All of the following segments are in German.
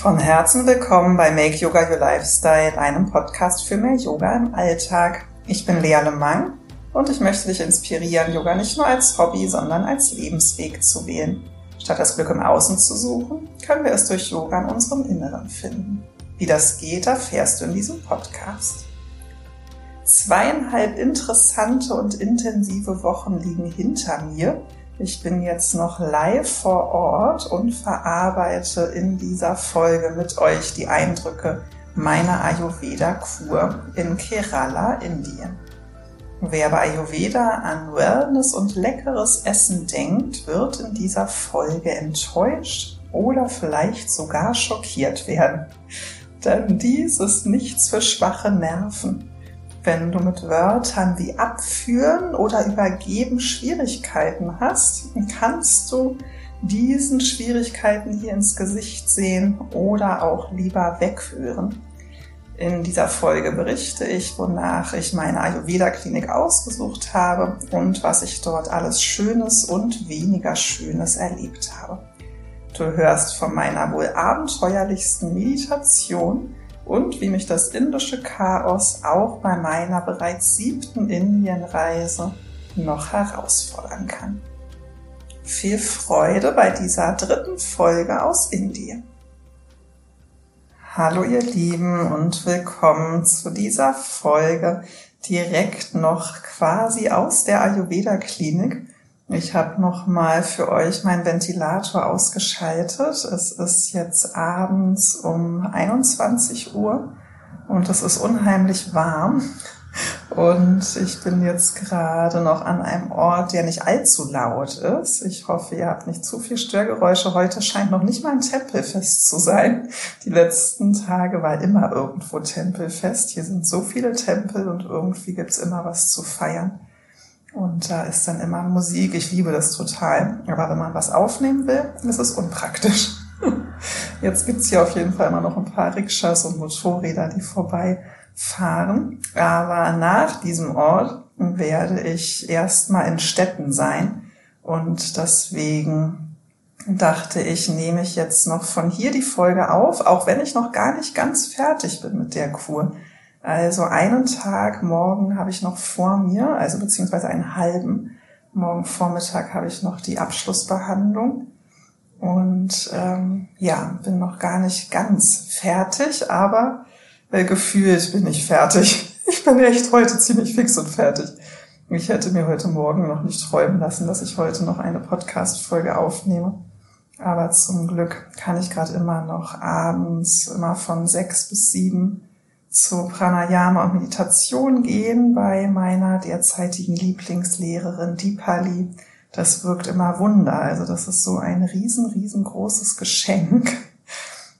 Von Herzen willkommen bei Make Yoga Your Lifestyle, einem Podcast für mehr Yoga im Alltag. Ich bin Lea Lemang und ich möchte dich inspirieren, Yoga nicht nur als Hobby, sondern als Lebensweg zu wählen. Statt das Glück im Außen zu suchen, können wir es durch Yoga in unserem Inneren finden. Wie das geht, erfährst du in diesem Podcast. Zweieinhalb interessante und intensive Wochen liegen hinter mir ich bin jetzt noch live vor Ort und verarbeite in dieser Folge mit euch die Eindrücke meiner Ayurveda-Kur in Kerala, Indien. Wer bei Ayurveda an Wellness und leckeres Essen denkt, wird in dieser Folge enttäuscht oder vielleicht sogar schockiert werden. Denn dies ist nichts für schwache Nerven. Wenn du mit Wörtern wie abführen oder übergeben Schwierigkeiten hast, kannst du diesen Schwierigkeiten hier ins Gesicht sehen oder auch lieber wegführen. In dieser Folge berichte ich, wonach ich meine Ayurveda-Klinik ausgesucht habe und was ich dort alles Schönes und weniger Schönes erlebt habe. Du hörst von meiner wohl abenteuerlichsten Meditation, und wie mich das indische Chaos auch bei meiner bereits siebten Indienreise noch herausfordern kann. Viel Freude bei dieser dritten Folge aus Indien. Hallo ihr Lieben und willkommen zu dieser Folge direkt noch quasi aus der Ayurveda Klinik ich habe noch mal für euch meinen Ventilator ausgeschaltet. Es ist jetzt abends um 21 Uhr und es ist unheimlich warm. Und ich bin jetzt gerade noch an einem Ort, der nicht allzu laut ist. Ich hoffe, ihr habt nicht zu viel Störgeräusche. Heute scheint noch nicht mal ein Tempelfest zu sein. Die letzten Tage war immer irgendwo Tempelfest. Hier sind so viele Tempel und irgendwie gibt's immer was zu feiern. Und da ist dann immer Musik. Ich liebe das total. Aber wenn man was aufnehmen will, ist es unpraktisch. Jetzt gibt's hier auf jeden Fall immer noch ein paar Rikschas und Motorräder, die vorbeifahren. Aber nach diesem Ort werde ich erstmal in Städten sein. Und deswegen dachte ich, nehme ich jetzt noch von hier die Folge auf, auch wenn ich noch gar nicht ganz fertig bin mit der Kur. Also einen Tag morgen habe ich noch vor mir, also beziehungsweise einen halben. Morgen Vormittag habe ich noch die Abschlussbehandlung. Und ähm, ja, bin noch gar nicht ganz fertig, aber äh, gefühlt bin ich fertig. Ich bin echt heute ziemlich fix und fertig. Ich hätte mir heute Morgen noch nicht träumen lassen, dass ich heute noch eine Podcast-Folge aufnehme. Aber zum Glück kann ich gerade immer noch abends immer von sechs bis sieben zu Pranayama und Meditation gehen bei meiner derzeitigen Lieblingslehrerin Dipali. Das wirkt immer Wunder. Also das ist so ein riesen, riesengroßes Geschenk.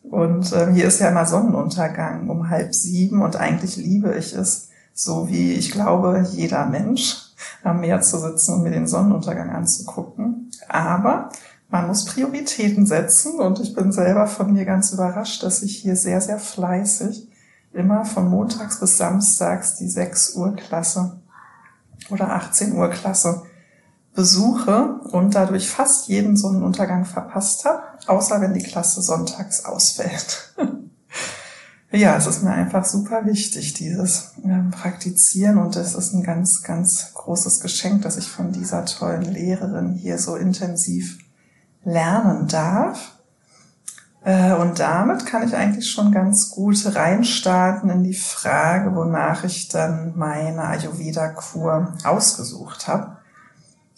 Und ähm, hier ist ja immer Sonnenuntergang um halb sieben und eigentlich liebe ich es, so wie ich glaube, jeder Mensch am Meer zu sitzen und mir den Sonnenuntergang anzugucken. Aber man muss Prioritäten setzen und ich bin selber von mir ganz überrascht, dass ich hier sehr, sehr fleißig immer von montags bis samstags die 6 Uhr Klasse oder 18 Uhr Klasse besuche und dadurch fast jeden Sonnenuntergang verpasst habe, außer wenn die Klasse sonntags ausfällt. ja, es ist mir einfach super wichtig, dieses äh, Praktizieren und es ist ein ganz, ganz großes Geschenk, dass ich von dieser tollen Lehrerin hier so intensiv lernen darf. Äh, und damit kann ich eigentlich schon ganz gut reinstarten in die Frage, wonach ich dann meine Ayurveda-Kur ausgesucht habe.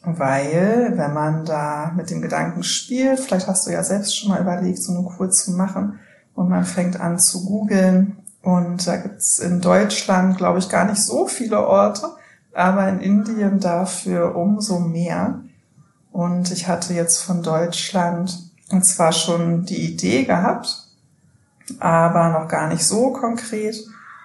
Weil, wenn man da mit dem Gedanken spielt, vielleicht hast du ja selbst schon mal überlegt, so eine Kur zu machen und man fängt an zu googeln und da gibt's in Deutschland, glaube ich, gar nicht so viele Orte, aber in Indien dafür umso mehr. Und ich hatte jetzt von Deutschland und zwar schon die Idee gehabt, aber noch gar nicht so konkret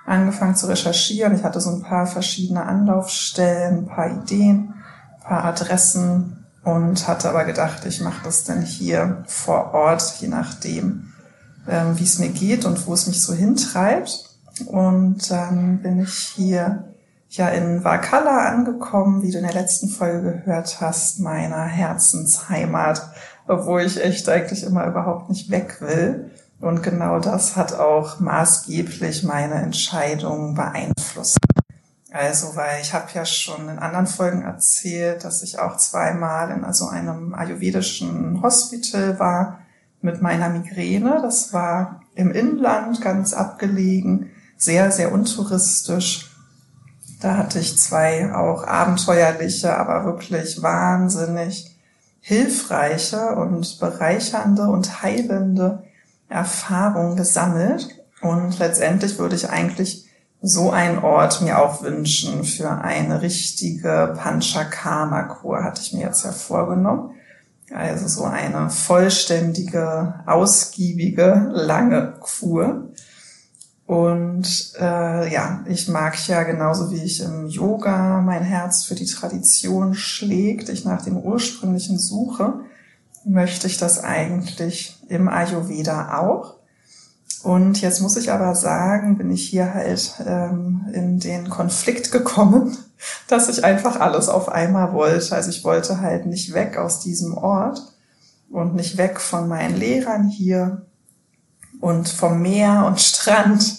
angefangen zu recherchieren. Ich hatte so ein paar verschiedene Anlaufstellen, ein paar Ideen, ein paar Adressen und hatte aber gedacht, ich mache das dann hier vor Ort, je nachdem, ähm, wie es mir geht und wo es mich so hintreibt. Und dann bin ich hier ja in Vakala angekommen, wie du in der letzten Folge gehört hast, meiner Herzensheimat obwohl ich echt eigentlich immer überhaupt nicht weg will. Und genau das hat auch maßgeblich meine Entscheidung beeinflusst. Also, weil ich habe ja schon in anderen Folgen erzählt, dass ich auch zweimal in also einem ayurvedischen Hospital war mit meiner Migräne. Das war im Inland, ganz abgelegen, sehr, sehr untouristisch. Da hatte ich zwei auch abenteuerliche, aber wirklich wahnsinnig hilfreiche und bereichernde und heilende Erfahrungen gesammelt. Und letztendlich würde ich eigentlich so einen Ort mir auch wünschen für eine richtige Panchakarma-Kur, hatte ich mir jetzt ja vorgenommen. Also so eine vollständige, ausgiebige, lange Kur. Und äh, ja, ich mag ja genauso wie ich im Yoga mein Herz für die Tradition schlägt, ich nach dem ursprünglichen suche, möchte ich das eigentlich im Ayurveda auch. Und jetzt muss ich aber sagen, bin ich hier halt ähm, in den Konflikt gekommen, dass ich einfach alles auf einmal wollte. Also ich wollte halt nicht weg aus diesem Ort und nicht weg von meinen Lehrern hier und vom Meer und Strand.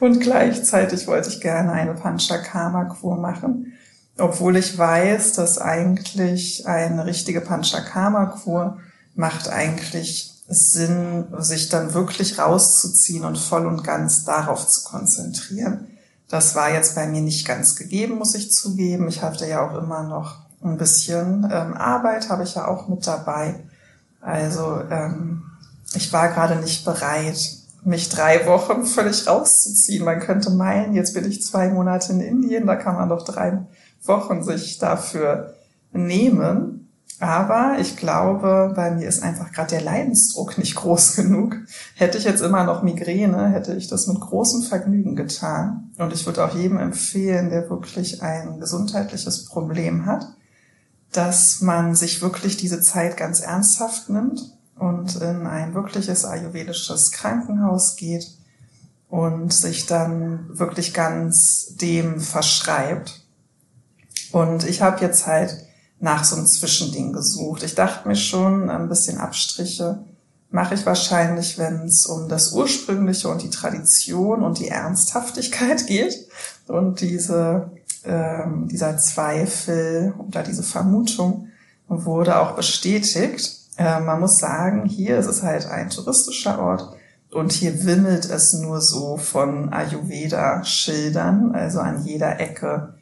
Und gleichzeitig wollte ich gerne eine Panchakarma-Kur machen, obwohl ich weiß, dass eigentlich eine richtige Panchakarma-Kur macht eigentlich Sinn, sich dann wirklich rauszuziehen und voll und ganz darauf zu konzentrieren. Das war jetzt bei mir nicht ganz gegeben, muss ich zugeben. Ich hatte ja auch immer noch ein bisschen ähm, Arbeit, habe ich ja auch mit dabei. Also ähm, ich war gerade nicht bereit, mich drei Wochen völlig rauszuziehen. Man könnte meinen, jetzt bin ich zwei Monate in Indien, da kann man doch drei Wochen sich dafür nehmen. Aber ich glaube, bei mir ist einfach gerade der Leidensdruck nicht groß genug. Hätte ich jetzt immer noch Migräne, hätte ich das mit großem Vergnügen getan. Und ich würde auch jedem empfehlen, der wirklich ein gesundheitliches Problem hat, dass man sich wirklich diese Zeit ganz ernsthaft nimmt und in ein wirkliches ayurvedisches Krankenhaus geht und sich dann wirklich ganz dem verschreibt. Und ich habe jetzt halt nach so einem Zwischending gesucht. Ich dachte mir schon, ein bisschen Abstriche mache ich wahrscheinlich, wenn es um das Ursprüngliche und die Tradition und die Ernsthaftigkeit geht. Und diese, ähm, dieser Zweifel oder diese Vermutung wurde auch bestätigt. Äh, man muss sagen, hier ist es halt ein touristischer Ort und hier wimmelt es nur so von Ayurveda-Schildern, also an jeder Ecke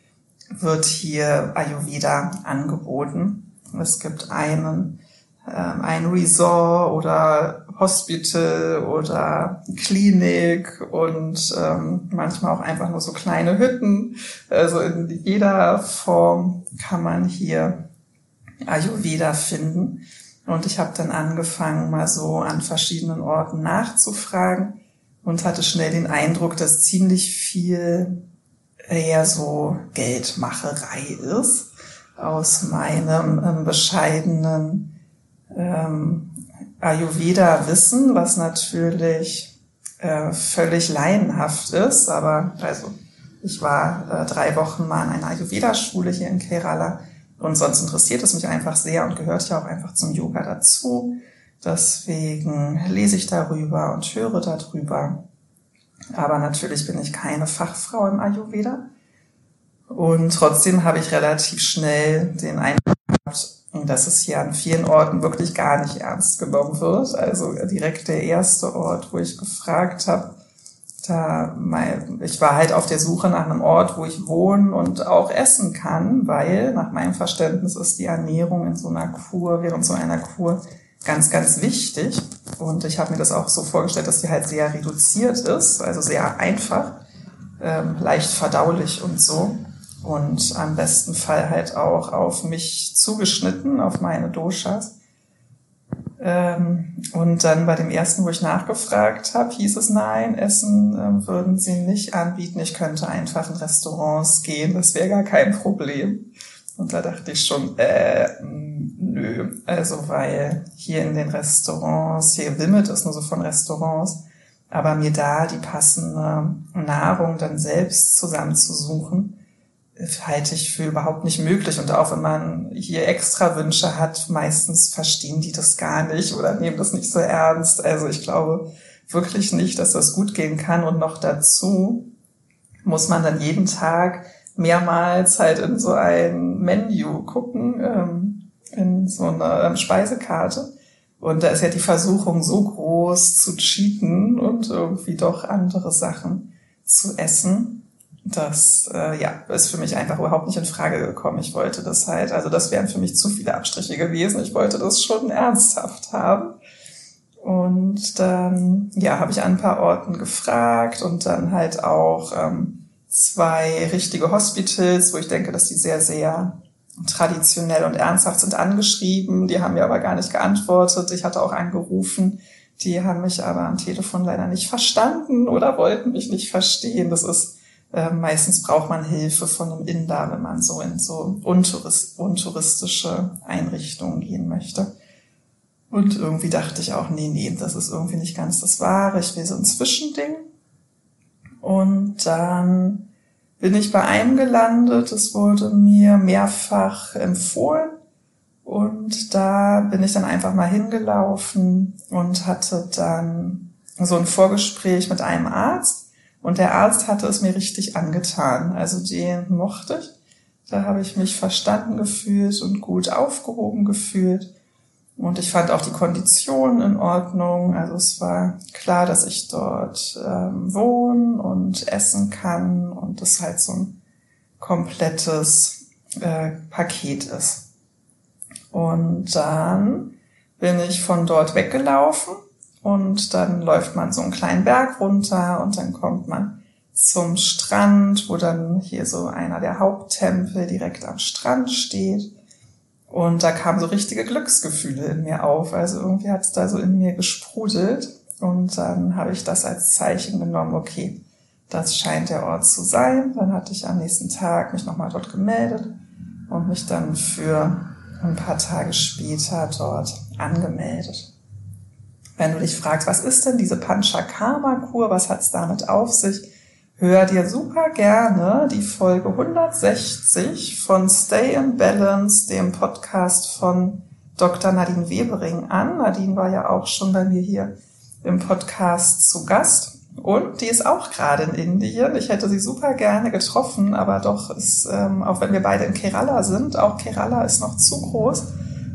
wird hier Ayurveda angeboten. Es gibt einen, ähm, ein Resort oder Hospital oder Klinik und ähm, manchmal auch einfach nur so kleine Hütten. Also in jeder Form kann man hier Ayurveda finden. Und ich habe dann angefangen, mal so an verschiedenen Orten nachzufragen und hatte schnell den Eindruck, dass ziemlich viel eher so Geldmacherei ist. Aus meinem ähm, bescheidenen ähm, Ayurveda-Wissen, was natürlich äh, völlig laienhaft ist, aber also ich war äh, drei Wochen mal in einer Ayurveda-Schule hier in Kerala und sonst interessiert es mich einfach sehr und gehört ja auch einfach zum Yoga dazu. Deswegen lese ich darüber und höre darüber. Aber natürlich bin ich keine Fachfrau im Ayurveda. Und trotzdem habe ich relativ schnell den Eindruck gehabt, dass es hier an vielen Orten wirklich gar nicht ernst genommen wird. Also direkt der erste Ort, wo ich gefragt habe, da mein, ich war halt auf der Suche nach einem Ort, wo ich wohnen und auch essen kann, weil nach meinem Verständnis ist die Ernährung in so einer Kur, während so einer Kur ganz, ganz wichtig. Und ich habe mir das auch so vorgestellt, dass die halt sehr reduziert ist, also sehr einfach, ähm, leicht verdaulich und so. Und am besten Fall halt auch auf mich zugeschnitten, auf meine Doshas. Ähm, und dann bei dem ersten, wo ich nachgefragt habe, hieß es nein, Essen äh, würden sie nicht anbieten. Ich könnte einfach in Restaurants gehen, das wäre gar kein Problem. Und da dachte ich schon, äh, nö. Also weil hier in den Restaurants, hier wimmelt es nur so von Restaurants, aber mir da die passende Nahrung dann selbst zusammenzusuchen, halte ich für überhaupt nicht möglich. Und auch wenn man hier extra Wünsche hat, meistens verstehen die das gar nicht oder nehmen das nicht so ernst. Also ich glaube, wirklich nicht, dass das gut gehen kann. Und noch dazu muss man dann jeden Tag mehrmals halt in so ein Menü gucken, ähm, in so eine ähm, Speisekarte. Und da ist ja die Versuchung so groß zu cheaten und irgendwie doch andere Sachen zu essen. Das äh, ja, ist für mich einfach überhaupt nicht in Frage gekommen. Ich wollte das halt, also das wären für mich zu viele Abstriche gewesen. Ich wollte das schon ernsthaft haben. Und dann, ja, habe ich an ein paar Orten gefragt und dann halt auch ähm, zwei richtige Hospitals, wo ich denke, dass die sehr, sehr traditionell und ernsthaft sind angeschrieben. Die haben mir aber gar nicht geantwortet. Ich hatte auch angerufen. Die haben mich aber am Telefon leider nicht verstanden oder wollten mich nicht verstehen. Das ist äh, meistens braucht man Hilfe von einem Inder, wenn man so in so untourist, untouristische Einrichtungen gehen möchte. Und irgendwie dachte ich auch, nee, nee, das ist irgendwie nicht ganz das Wahre. Ich will so ein Zwischending. Und dann bin ich bei einem gelandet. Es wurde mir mehrfach empfohlen. Und da bin ich dann einfach mal hingelaufen und hatte dann so ein Vorgespräch mit einem Arzt. Und der Arzt hatte es mir richtig angetan. Also den mochte ich. Da habe ich mich verstanden gefühlt und gut aufgehoben gefühlt. Und ich fand auch die Konditionen in Ordnung. Also es war klar, dass ich dort ähm, wohnen und essen kann und das halt so ein komplettes äh, Paket ist. Und dann bin ich von dort weggelaufen und dann läuft man so einen kleinen Berg runter und dann kommt man zum Strand, wo dann hier so einer der Haupttempel direkt am Strand steht. Und da kamen so richtige Glücksgefühle in mir auf. Also irgendwie hat es da so in mir gesprudelt. Und dann habe ich das als Zeichen genommen, okay, das scheint der Ort zu sein. Dann hatte ich am nächsten Tag mich nochmal dort gemeldet und mich dann für ein paar Tage später dort angemeldet. Wenn du dich fragst, was ist denn diese Panchakarma-Kur, was hat's damit auf sich, hör dir super gerne die Folge 160 von Stay in Balance, dem Podcast von Dr. Nadine Webering an. Nadine war ja auch schon bei mir hier im Podcast zu Gast. Und die ist auch gerade in Indien. Ich hätte sie super gerne getroffen, aber doch ist, ähm, auch wenn wir beide in Kerala sind, auch Kerala ist noch zu groß.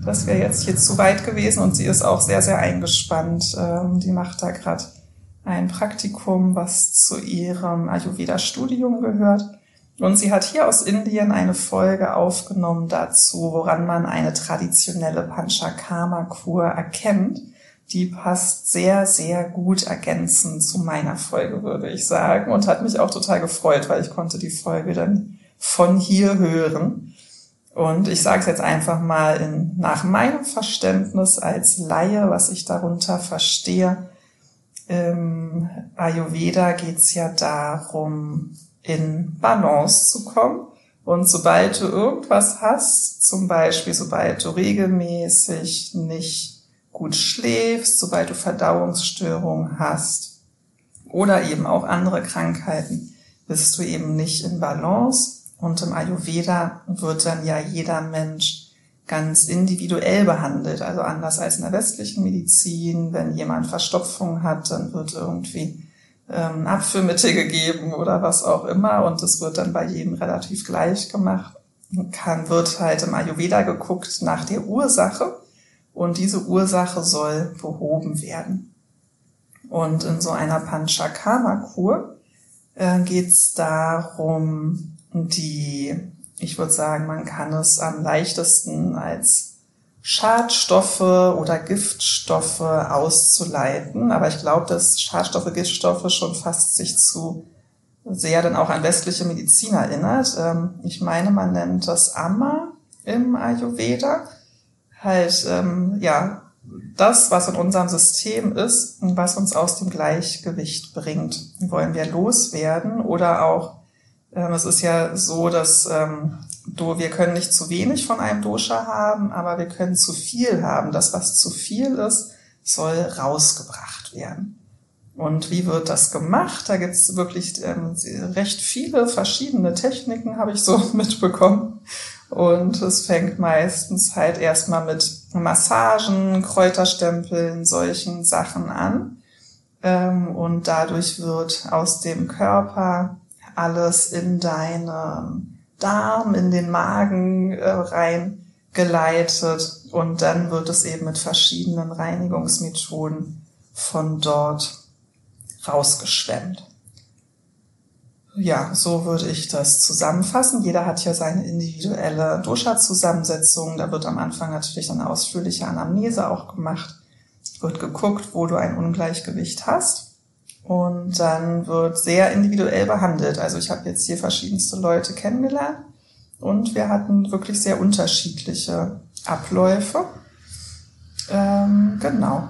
Das wäre jetzt hier zu weit gewesen und sie ist auch sehr, sehr eingespannt. Ähm, die macht da gerade ein Praktikum, was zu ihrem Ayurveda-Studium gehört. Und sie hat hier aus Indien eine Folge aufgenommen dazu, woran man eine traditionelle Panchakarma-Kur erkennt. Die passt sehr, sehr gut ergänzend zu meiner Folge, würde ich sagen. Und hat mich auch total gefreut, weil ich konnte die Folge dann von hier hören. Und ich sage es jetzt einfach mal in, nach meinem Verständnis als Laie, was ich darunter verstehe im Ayurveda geht es ja darum, in Balance zu kommen. Und sobald du irgendwas hast, zum Beispiel sobald du regelmäßig nicht gut schläfst, sobald du Verdauungsstörungen hast oder eben auch andere Krankheiten, bist du eben nicht in Balance. Und im Ayurveda wird dann ja jeder Mensch ganz individuell behandelt. Also anders als in der westlichen Medizin. Wenn jemand Verstopfung hat, dann wird irgendwie ähm, Abführmittel gegeben oder was auch immer. Und das wird dann bei jedem relativ gleich gemacht. Kann, wird halt im Ayurveda geguckt nach der Ursache. Und diese Ursache soll behoben werden. Und in so einer Panchakarma-Kur äh, geht es darum, die ich würde sagen, man kann es am leichtesten als Schadstoffe oder Giftstoffe auszuleiten. Aber ich glaube, dass Schadstoffe, Giftstoffe schon fast sich zu sehr dann auch an westliche Medizin erinnert. Ähm, ich meine, man nennt das Amma im Ayurveda. Halt, ähm, ja, das, was in unserem System ist und was uns aus dem Gleichgewicht bringt, wollen wir loswerden oder auch ähm, es ist ja so, dass ähm, du, wir können nicht zu wenig von einem Dosha haben, aber wir können zu viel haben. Das, was zu viel ist, soll rausgebracht werden. Und wie wird das gemacht? Da gibt es wirklich ähm, recht viele verschiedene Techniken, habe ich so mitbekommen. Und es fängt meistens halt erstmal mit Massagen, Kräuterstempeln, solchen Sachen an. Ähm, und dadurch wird aus dem Körper alles in deinen Darm, in den Magen äh, rein und dann wird es eben mit verschiedenen Reinigungsmethoden von dort rausgeschwemmt. Ja, so würde ich das zusammenfassen. Jeder hat ja seine individuelle Dosha-Zusammensetzung. Da wird am Anfang natürlich eine ausführliche Anamnese auch gemacht. Wird geguckt, wo du ein Ungleichgewicht hast. Und dann wird sehr individuell behandelt. Also ich habe jetzt hier verschiedenste Leute kennengelernt und wir hatten wirklich sehr unterschiedliche Abläufe. Ähm, genau.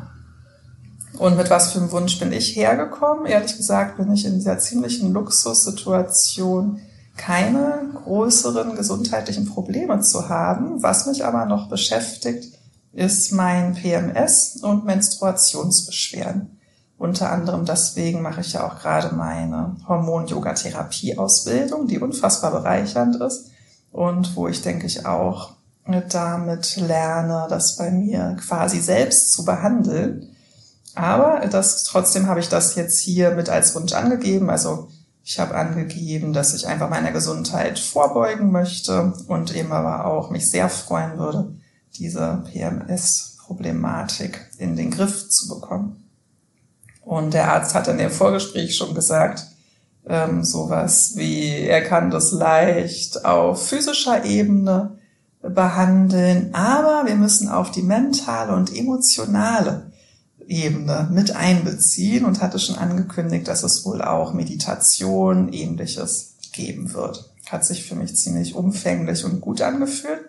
Und mit was für einem Wunsch bin ich hergekommen? Ehrlich gesagt bin ich in dieser ziemlichen Luxussituation, keine größeren gesundheitlichen Probleme zu haben. Was mich aber noch beschäftigt, ist mein PMS und Menstruationsbeschwerden. Unter anderem deswegen mache ich ja auch gerade meine Hormon-Yoga-Therapie-Ausbildung, die unfassbar bereichernd ist und wo ich denke ich auch damit lerne, das bei mir quasi selbst zu behandeln aber das, trotzdem habe ich das jetzt hier mit als Wunsch angegeben. Also ich habe angegeben, dass ich einfach meiner Gesundheit vorbeugen möchte und eben aber auch mich sehr freuen würde, diese PMS-Problematik in den Griff zu bekommen. Und der Arzt hat in dem Vorgespräch schon gesagt, ähm, sowas wie, er kann das leicht auf physischer Ebene behandeln, aber wir müssen auf die mentale und emotionale Ebene mit einbeziehen und hatte schon angekündigt, dass es wohl auch Meditation ähnliches geben wird. Hat sich für mich ziemlich umfänglich und gut angefühlt.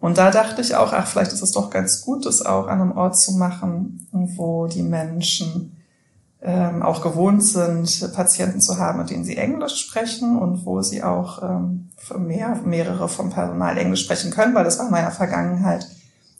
Und da dachte ich auch, ach, vielleicht ist es doch ganz gut, das auch an einem Ort zu machen, wo die Menschen ähm, auch gewohnt sind, Patienten zu haben, mit denen sie Englisch sprechen und wo sie auch ähm, mehr, mehrere vom Personal Englisch sprechen können, weil das war in meiner Vergangenheit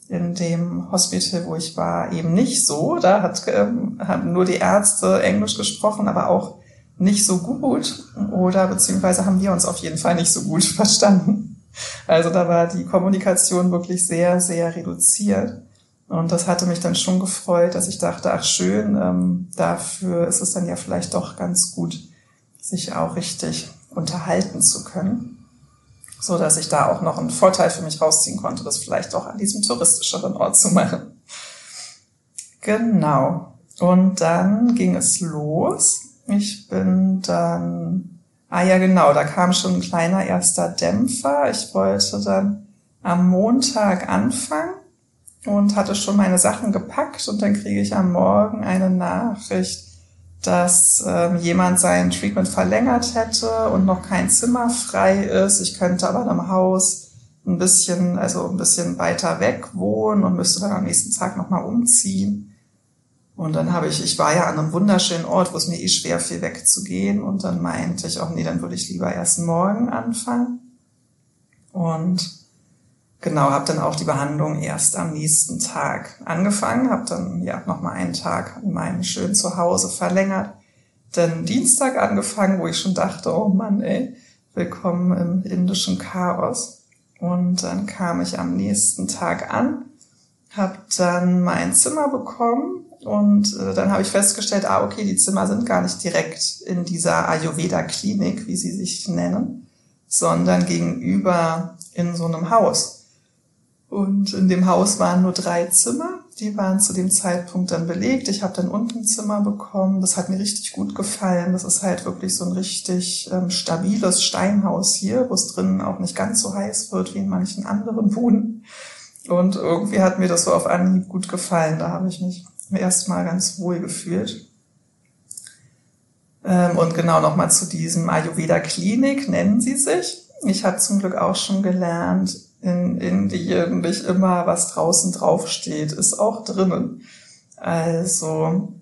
in dem Hospital, wo ich war, eben nicht so. Da hat, ähm, haben nur die Ärzte Englisch gesprochen, aber auch nicht so gut. Oder beziehungsweise haben wir uns auf jeden Fall nicht so gut verstanden. Also da war die Kommunikation wirklich sehr, sehr reduziert. Und das hatte mich dann schon gefreut, dass ich dachte, ach schön, ähm, dafür ist es dann ja vielleicht doch ganz gut, sich auch richtig unterhalten zu können so dass ich da auch noch einen Vorteil für mich rausziehen konnte, das vielleicht auch an diesem touristischeren Ort zu machen. Genau. Und dann ging es los. Ich bin dann, ah ja genau, da kam schon ein kleiner erster Dämpfer. Ich wollte dann am Montag anfangen und hatte schon meine Sachen gepackt und dann kriege ich am Morgen eine Nachricht, dass ähm, jemand sein Treatment verlängert hätte und noch kein Zimmer frei ist. Ich könnte aber in einem Haus ein bisschen, also ein bisschen weiter weg wohnen und müsste dann am nächsten Tag nochmal umziehen. Und dann habe ich, ich war ja an einem wunderschönen Ort, wo es mir eh schwer fiel wegzugehen. Und dann meinte ich auch, nee, dann würde ich lieber erst morgen anfangen. Und Genau, habe dann auch die Behandlung erst am nächsten Tag angefangen, habe dann ja noch mal einen Tag in meinem schönen Zuhause verlängert. Dann Dienstag angefangen, wo ich schon dachte, oh Mann, ey, willkommen im indischen Chaos. Und dann kam ich am nächsten Tag an, habe dann mein Zimmer bekommen und äh, dann habe ich festgestellt, ah okay, die Zimmer sind gar nicht direkt in dieser Ayurveda-Klinik, wie sie sich nennen, sondern gegenüber in so einem Haus. Und in dem Haus waren nur drei Zimmer. Die waren zu dem Zeitpunkt dann belegt. Ich habe dann unten ein Zimmer bekommen. Das hat mir richtig gut gefallen. Das ist halt wirklich so ein richtig ähm, stabiles Steinhaus hier, wo es drinnen auch nicht ganz so heiß wird wie in manchen anderen Wohnen. Und irgendwie hat mir das so auf Anhieb gut gefallen. Da habe ich mich erstmal ganz wohl gefühlt. Ähm, und genau nochmal zu diesem Ayurveda Klinik nennen sie sich. Ich habe zum Glück auch schon gelernt, in Indien nicht immer, was draußen draufsteht, ist auch drinnen. Also,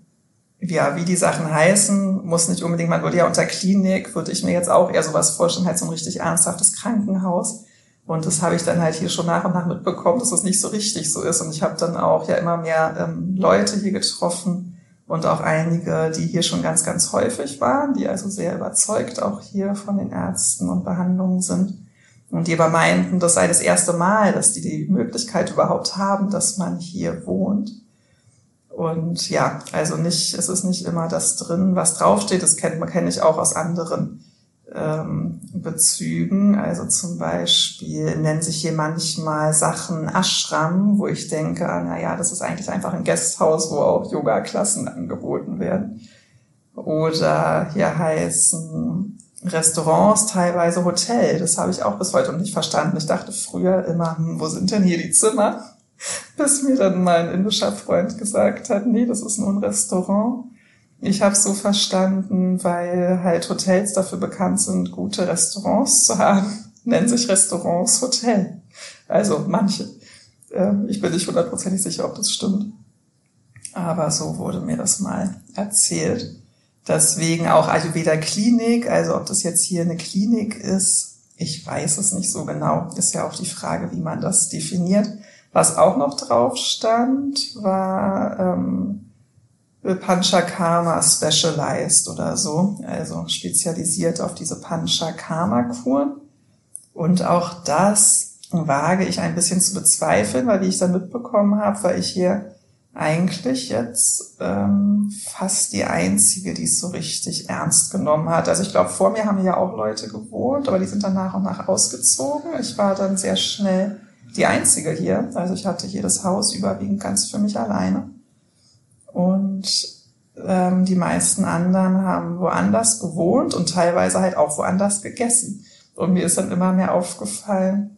ja, wie die Sachen heißen, muss nicht unbedingt, man würde ja unter Klinik, würde ich mir jetzt auch eher sowas vorstellen, halt so ein richtig ernsthaftes Krankenhaus. Und das habe ich dann halt hier schon nach und nach mitbekommen, dass das nicht so richtig so ist. Und ich habe dann auch ja immer mehr ähm, Leute hier getroffen und auch einige, die hier schon ganz, ganz häufig waren, die also sehr überzeugt auch hier von den Ärzten und Behandlungen sind. Und die aber meinten, das sei das erste Mal, dass die die Möglichkeit überhaupt haben, dass man hier wohnt. Und ja, also nicht, es ist nicht immer das drin, was draufsteht. Das kennt man, kenne ich auch aus anderen ähm, Bezügen. Also zum Beispiel nennen sich hier manchmal Sachen Ashram, wo ich denke, ah, na ja, das ist eigentlich einfach ein Gasthaus, wo auch Yoga-Klassen angeboten werden. Oder hier heißen Restaurants teilweise Hotel. Das habe ich auch bis heute noch nicht verstanden. Ich dachte früher immer, hm, wo sind denn hier die Zimmer? Bis mir dann mein indischer Freund gesagt hat, nee, das ist nur ein Restaurant. Ich habe so verstanden, weil halt Hotels dafür bekannt sind, gute Restaurants zu haben, nennen sich Restaurants Hotel. Also manche. Ähm, ich bin nicht hundertprozentig sicher, ob das stimmt. Aber so wurde mir das mal erzählt. Deswegen auch Ayurveda Klinik, also ob das jetzt hier eine Klinik ist, ich weiß es nicht so genau. Ist ja auch die Frage, wie man das definiert. Was auch noch drauf stand, war ähm, Panchakarma Specialized oder so, also spezialisiert auf diese Panchakarma-Kuren. Und auch das wage ich ein bisschen zu bezweifeln, weil wie ich dann mitbekommen habe, weil ich hier eigentlich jetzt ähm, fast die einzige, die es so richtig ernst genommen hat. Also ich glaube, vor mir haben ja auch Leute gewohnt, aber die sind dann nach und nach ausgezogen. Ich war dann sehr schnell die einzige hier. Also ich hatte hier das Haus überwiegend ganz für mich alleine. Und ähm, die meisten anderen haben woanders gewohnt und teilweise halt auch woanders gegessen. Und mir ist dann immer mehr aufgefallen,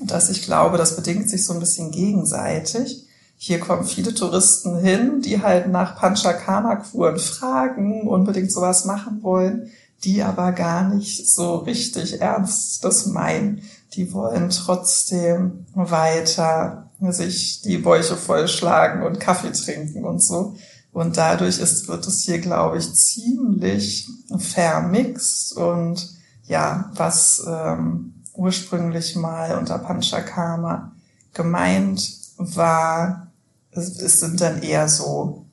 dass ich glaube, das bedingt sich so ein bisschen gegenseitig hier kommen viele Touristen hin, die halt nach Panchakarma-Kuren fragen, unbedingt sowas machen wollen, die aber gar nicht so richtig ernst das meinen. Die wollen trotzdem weiter sich die Bäuche vollschlagen und Kaffee trinken und so. Und dadurch ist, wird es hier, glaube ich, ziemlich vermixt und ja, was ähm, ursprünglich mal unter Panchakarma gemeint war, es, es sind dann eher so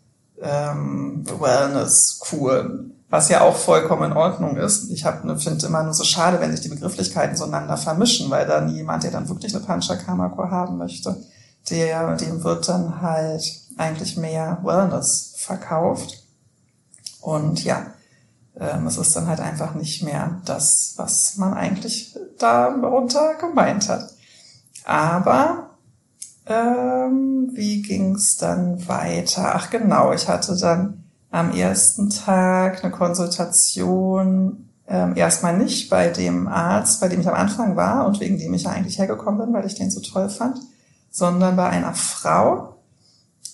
ähm, Wellness-Kuren, was ja auch vollkommen in Ordnung ist. Ich ne, finde immer nur so schade, wenn sich die Begrifflichkeiten so einander vermischen, weil dann jemand, der dann wirklich eine Panchakarma-Kur haben möchte, der, dem wird dann halt eigentlich mehr Wellness verkauft. Und ja, ähm, es ist dann halt einfach nicht mehr das, was man eigentlich darunter gemeint hat. Aber ähm, wie ging's dann weiter? Ach genau, ich hatte dann am ersten Tag eine Konsultation ähm, erstmal nicht bei dem Arzt, bei dem ich am Anfang war und wegen dem ich ja eigentlich hergekommen bin, weil ich den so toll fand, sondern bei einer Frau.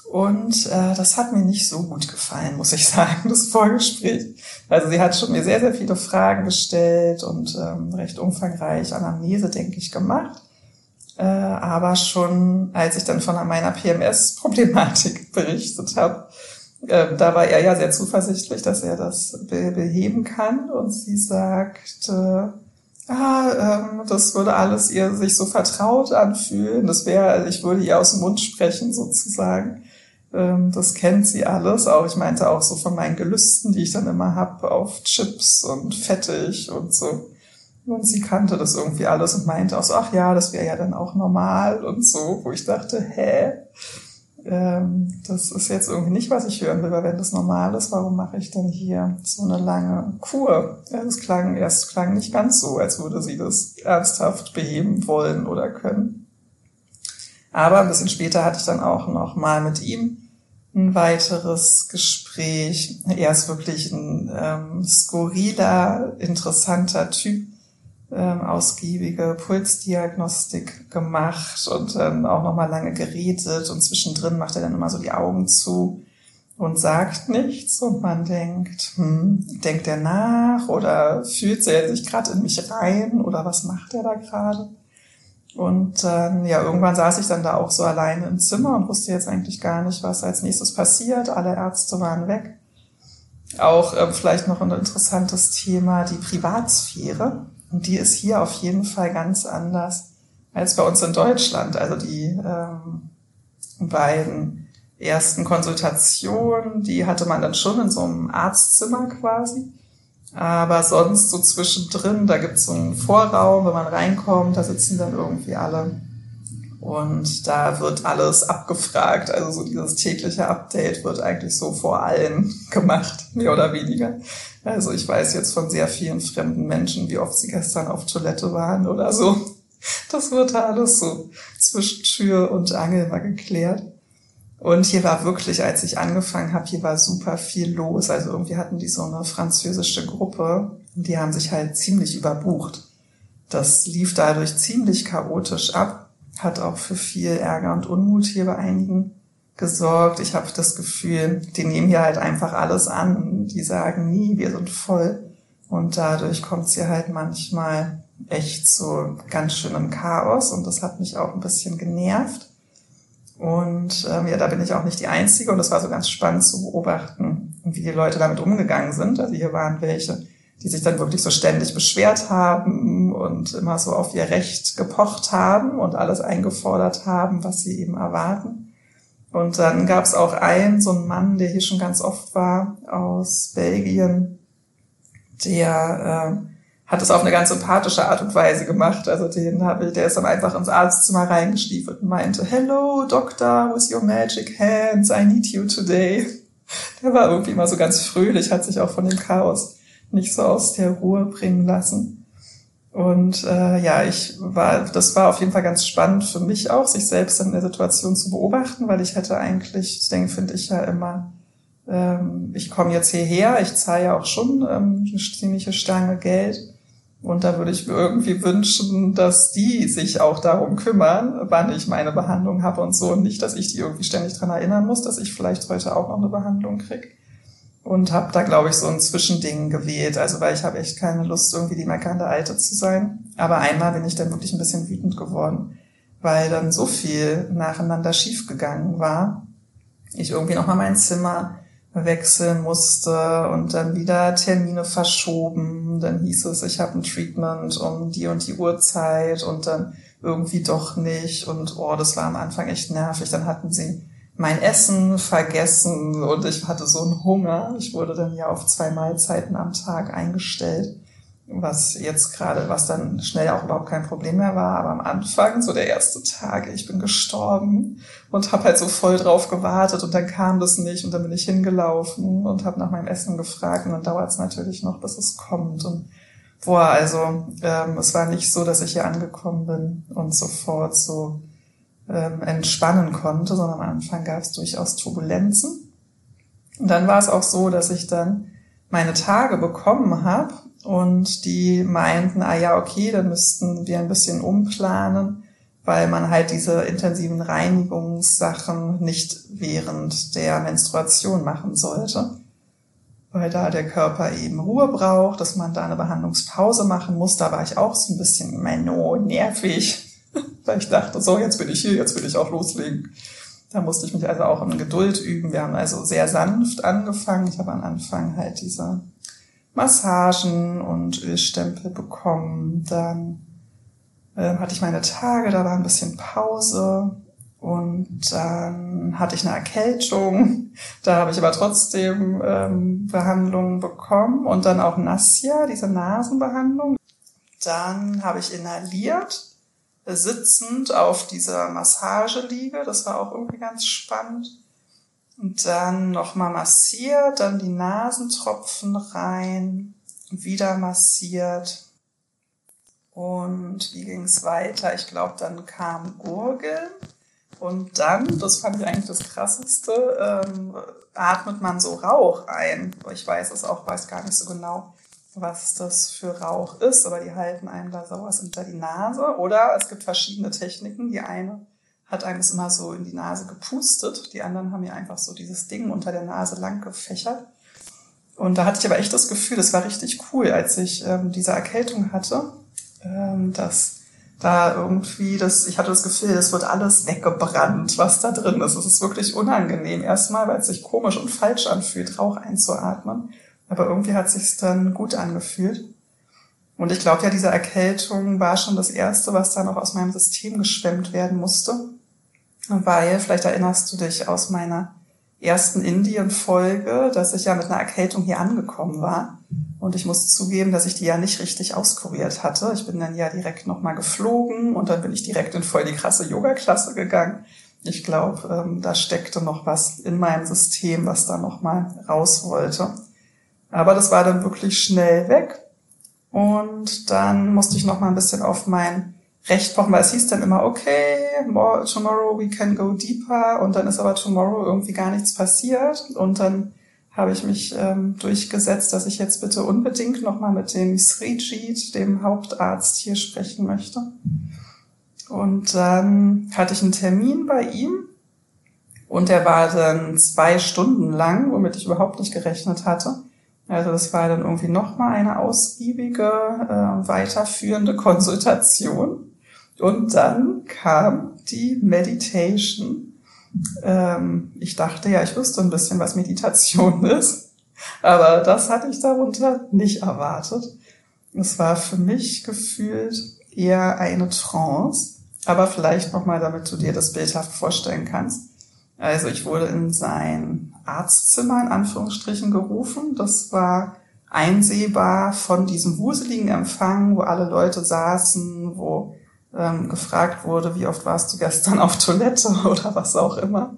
Und äh, das hat mir nicht so gut gefallen, muss ich sagen, das Vorgespräch. Also sie hat schon mir sehr, sehr viele Fragen gestellt und ähm, recht umfangreich Anamnese, denke ich, gemacht. Äh, aber schon als ich dann von meiner PMS-Problematik berichtet habe, äh, da war er ja sehr zuversichtlich, dass er das be beheben kann. Und sie sagte, ah, ähm, das würde alles ihr sich so vertraut anfühlen. Das wäre, also ich würde ihr aus dem Mund sprechen sozusagen. Ähm, das kennt sie alles. Auch ich meinte auch so von meinen Gelüsten, die ich dann immer hab auf Chips und fettig und so. Und sie kannte das irgendwie alles und meinte auch so, ach ja, das wäre ja dann auch normal und so, wo ich dachte, hä? Ähm, das ist jetzt irgendwie nicht, was ich hören will, weil wenn das normal ist, warum mache ich denn hier so eine lange Kur? Es klang erst klang nicht ganz so, als würde sie das ernsthaft beheben wollen oder können. Aber ein bisschen später hatte ich dann auch noch mal mit ihm ein weiteres Gespräch. Er ist wirklich ein ähm, skurriler, interessanter Typ ähm, ausgiebige Pulsdiagnostik gemacht und ähm, auch nochmal lange geredet und zwischendrin macht er dann immer so die Augen zu und sagt nichts und man denkt, hm, denkt er nach oder fühlt er sich gerade in mich rein oder was macht er da gerade? Und ähm, ja, irgendwann saß ich dann da auch so alleine im Zimmer und wusste jetzt eigentlich gar nicht, was als nächstes passiert. Alle Ärzte waren weg. Auch äh, vielleicht noch ein interessantes Thema, die Privatsphäre. Und die ist hier auf jeden Fall ganz anders als bei uns in Deutschland. Also die ähm, beiden ersten Konsultationen, die hatte man dann schon in so einem Arztzimmer quasi. Aber sonst so zwischendrin, da gibt's so einen Vorraum, wenn man reinkommt, da sitzen dann irgendwie alle. Und da wird alles abgefragt. Also so dieses tägliche Update wird eigentlich so vor allen gemacht, mehr oder weniger. Also ich weiß jetzt von sehr vielen fremden Menschen, wie oft sie gestern auf Toilette waren oder so. Das wird da alles so zwischen Tür und Angel mal geklärt. Und hier war wirklich, als ich angefangen habe, hier war super viel los. Also irgendwie hatten die so eine französische Gruppe, die haben sich halt ziemlich überbucht. Das lief dadurch ziemlich chaotisch ab hat auch für viel Ärger und Unmut hier bei einigen gesorgt. Ich habe das Gefühl, die nehmen hier halt einfach alles an. Die sagen nie, wir sind voll. Und dadurch kommt es hier halt manchmal echt so ganz schön im Chaos und das hat mich auch ein bisschen genervt. Und ähm, ja, da bin ich auch nicht die Einzige und das war so ganz spannend zu beobachten, wie die Leute damit umgegangen sind. Also hier waren welche, die sich dann wirklich so ständig beschwert haben und immer so auf ihr Recht gepocht haben und alles eingefordert haben, was sie eben erwarten. Und dann gab es auch einen, so einen Mann, der hier schon ganz oft war, aus Belgien, der äh, hat es auf eine ganz sympathische Art und Weise gemacht. Also den habe ich, der ist dann einfach ins Arztzimmer reingestiefelt und meinte, Hello, Doctor, with your magic hands, I need you today. Der war irgendwie immer so ganz fröhlich, hat sich auch von dem Chaos nicht so aus der Ruhe bringen lassen. Und äh, ja, ich war, das war auf jeden Fall ganz spannend für mich auch, sich selbst in der Situation zu beobachten, weil ich hätte eigentlich, ich denke, finde ich ja immer, ähm, ich komme jetzt hierher, ich zahle ja auch schon ähm, eine ziemliche Stange Geld. Und da würde ich mir irgendwie wünschen, dass die sich auch darum kümmern, wann ich meine Behandlung habe und so. Und nicht, dass ich die irgendwie ständig dran erinnern muss, dass ich vielleicht heute auch noch eine Behandlung krieg und habe da, glaube ich, so ein Zwischending gewählt. Also weil ich habe echt keine Lust, irgendwie die meckernde Alte zu sein. Aber einmal bin ich dann wirklich ein bisschen wütend geworden, weil dann so viel nacheinander schiefgegangen war. Ich irgendwie nochmal mein Zimmer wechseln musste und dann wieder Termine verschoben. Dann hieß es, ich habe ein Treatment um die und die Uhrzeit und dann irgendwie doch nicht. Und oh, das war am Anfang echt nervig. Dann hatten sie mein Essen vergessen und ich hatte so einen Hunger. Ich wurde dann ja auf zwei Mahlzeiten am Tag eingestellt, was jetzt gerade, was dann schnell auch überhaupt kein Problem mehr war. Aber am Anfang, so der erste Tag, ich bin gestorben und habe halt so voll drauf gewartet und dann kam das nicht und dann bin ich hingelaufen und habe nach meinem Essen gefragt und dann dauert es natürlich noch, bis es kommt und Boah, also ähm, es war nicht so, dass ich hier angekommen bin und sofort so ähm, entspannen konnte, sondern am Anfang gab es durchaus Turbulenzen. Und dann war es auch so, dass ich dann meine Tage bekommen habe und die meinten, ah ja, okay, dann müssten wir ein bisschen umplanen, weil man halt diese intensiven Reinigungssachen nicht während der Menstruation machen sollte, weil da der Körper eben Ruhe braucht, dass man da eine Behandlungspause machen muss. Da war ich auch so ein bisschen, menno, nervig, weil ich dachte, so, jetzt bin ich hier, jetzt will ich auch loslegen. Da musste ich mich also auch in Geduld üben. Wir haben also sehr sanft angefangen. Ich habe am Anfang halt diese Massagen und Ölstempel bekommen. Dann äh, hatte ich meine Tage, da war ein bisschen Pause. Und dann hatte ich eine Erkältung. Da habe ich aber trotzdem ähm, Behandlungen bekommen und dann auch Nassia, diese Nasenbehandlung. Dann habe ich inhaliert sitzend auf dieser Massageliege. Das war auch irgendwie ganz spannend. Und dann nochmal massiert, dann die Nasentropfen rein, wieder massiert. Und wie ging es weiter? Ich glaube, dann kam Gurgeln. Und dann, das fand ich eigentlich das Krasseste, ähm, atmet man so Rauch ein. Ich weiß es auch, weiß gar nicht so genau was das für Rauch ist, aber die halten einem da sowas unter die Nase. Oder es gibt verschiedene Techniken. Die eine hat einem das immer so in die Nase gepustet, die anderen haben mir einfach so dieses Ding unter der Nase lang gefächert. Und da hatte ich aber echt das Gefühl, das war richtig cool, als ich ähm, diese Erkältung hatte, ähm, dass da irgendwie das, ich hatte das Gefühl, es wird alles weggebrannt, was da drin ist. Es ist wirklich unangenehm erstmal, weil es sich komisch und falsch anfühlt, Rauch einzuatmen. Aber irgendwie hat sich's dann gut angefühlt. Und ich glaube ja, diese Erkältung war schon das Erste, was da noch aus meinem System geschwemmt werden musste. Weil, vielleicht erinnerst du dich aus meiner ersten Indien-Folge, dass ich ja mit einer Erkältung hier angekommen war. Und ich muss zugeben, dass ich die ja nicht richtig auskuriert hatte. Ich bin dann ja direkt nochmal geflogen und dann bin ich direkt in voll die krasse Yoga-Klasse gegangen. Ich glaube, ähm, da steckte noch was in meinem System, was da nochmal raus wollte. Aber das war dann wirklich schnell weg. Und dann musste ich nochmal ein bisschen auf mein Recht pochen, weil es hieß dann immer, okay, tomorrow we can go deeper. Und dann ist aber tomorrow irgendwie gar nichts passiert. Und dann habe ich mich ähm, durchgesetzt, dass ich jetzt bitte unbedingt nochmal mit dem Srijit, dem Hauptarzt hier sprechen möchte. Und dann hatte ich einen Termin bei ihm und der war dann zwei Stunden lang, womit ich überhaupt nicht gerechnet hatte. Also das war dann irgendwie nochmal eine ausgiebige, äh, weiterführende Konsultation. Und dann kam die Meditation ähm, ich dachte ja, ich wüsste ein bisschen, was Meditation ist, aber das hatte ich darunter nicht erwartet. Es war für mich gefühlt eher eine Trance, aber vielleicht nochmal, damit du dir das bildhaft vorstellen kannst. Also ich wurde in sein Arztzimmer in Anführungsstrichen gerufen. Das war einsehbar von diesem wuseligen Empfang, wo alle Leute saßen, wo ähm, gefragt wurde, wie oft warst du gestern auf Toilette oder was auch immer.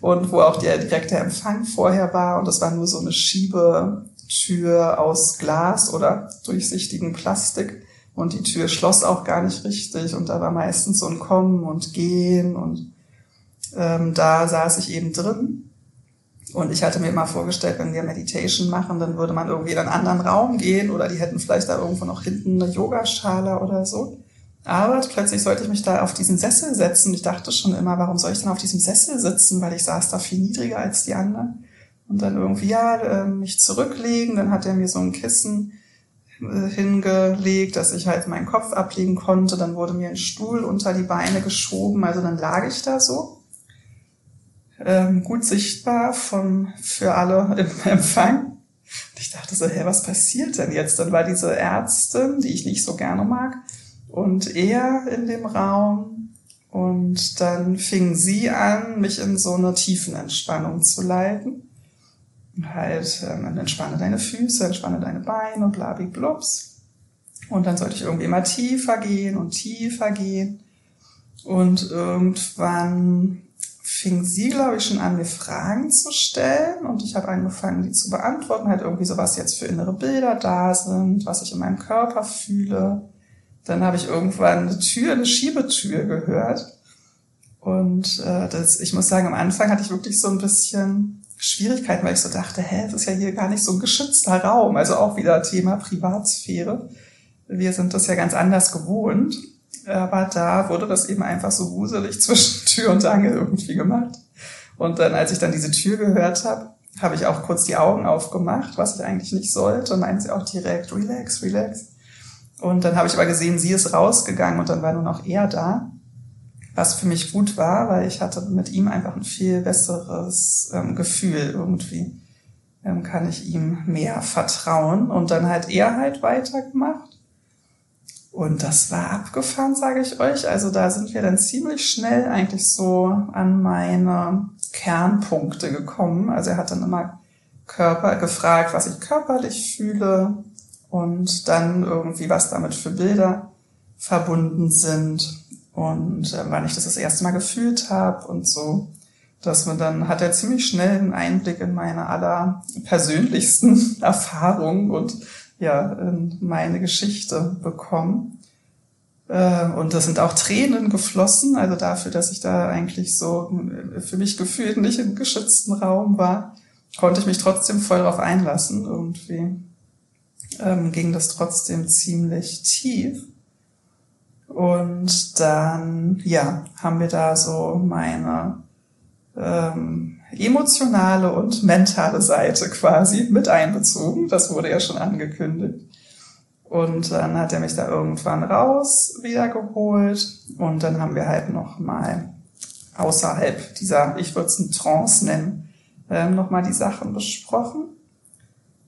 Und wo auch der direkte Empfang vorher war. Und das war nur so eine Schiebetür aus Glas oder durchsichtigen Plastik. Und die Tür schloss auch gar nicht richtig. Und da war meistens so ein Kommen und Gehen. Und ähm, da saß ich eben drin. Und ich hatte mir immer vorgestellt, wenn wir Meditation machen, dann würde man irgendwie in einen anderen Raum gehen oder die hätten vielleicht da irgendwo noch hinten eine Yogaschale oder so. Aber plötzlich sollte ich mich da auf diesen Sessel setzen. Ich dachte schon immer, warum soll ich denn auf diesem Sessel sitzen? Weil ich saß da viel niedriger als die anderen. Und dann irgendwie, ja, äh, mich zurücklegen. Dann hat er mir so ein Kissen äh, hingelegt, dass ich halt meinen Kopf ablegen konnte. Dann wurde mir ein Stuhl unter die Beine geschoben. Also dann lag ich da so. Ähm, gut sichtbar von, für alle im Empfang. Und ich dachte so, hä, was passiert denn jetzt? Dann war diese Ärztin, die ich nicht so gerne mag, und er in dem Raum. Und dann fing sie an, mich in so eine Tiefenentspannung zu leiten. Halt, ähm, entspanne deine Füße, entspanne deine Beine und blabiblups. Und dann sollte ich irgendwie immer tiefer gehen und tiefer gehen. Und irgendwann fing sie, glaube ich, schon an, mir Fragen zu stellen. Und ich habe angefangen, die zu beantworten. Halt irgendwie so, was jetzt für innere Bilder da sind, was ich in meinem Körper fühle. Dann habe ich irgendwann eine Tür, eine Schiebetür gehört. Und äh, das, ich muss sagen, am Anfang hatte ich wirklich so ein bisschen Schwierigkeiten, weil ich so dachte, hä, es ist ja hier gar nicht so ein geschützter Raum. Also auch wieder Thema Privatsphäre. Wir sind das ja ganz anders gewohnt. Aber da wurde das eben einfach so wuselig zwischen Tür und Angel irgendwie gemacht. Und dann, als ich dann diese Tür gehört habe, habe ich auch kurz die Augen aufgemacht, was ich eigentlich nicht sollte. Und meinen sie auch direkt, relax, relax. Und dann habe ich aber gesehen, sie ist rausgegangen und dann war nur noch er da. Was für mich gut war, weil ich hatte mit ihm einfach ein viel besseres ähm, Gefühl irgendwie. Ähm, kann ich ihm mehr vertrauen und dann halt er halt weitergemacht. Und das war abgefahren, sage ich euch. Also da sind wir dann ziemlich schnell eigentlich so an meine Kernpunkte gekommen. Also er hat dann immer Körper gefragt, was ich körperlich fühle, und dann irgendwie, was damit für Bilder verbunden sind und äh, wann ich das das erste Mal gefühlt habe und so. Dass man dann hat er ziemlich schnell einen Einblick in meine aller persönlichsten Erfahrungen und ja, in meine Geschichte bekommen. Äh, und das sind auch Tränen geflossen, also dafür, dass ich da eigentlich so äh, für mich gefühlt nicht im geschützten Raum war, konnte ich mich trotzdem voll darauf einlassen irgendwie ähm, ging das trotzdem ziemlich tief. Und dann, ja, haben wir da so meine ähm, emotionale und mentale Seite quasi mit einbezogen. Das wurde ja schon angekündigt. Und dann hat er mich da irgendwann raus wiedergeholt. Und dann haben wir halt noch mal außerhalb dieser, ich würde es ein Trance nennen, ähm, noch mal die Sachen besprochen.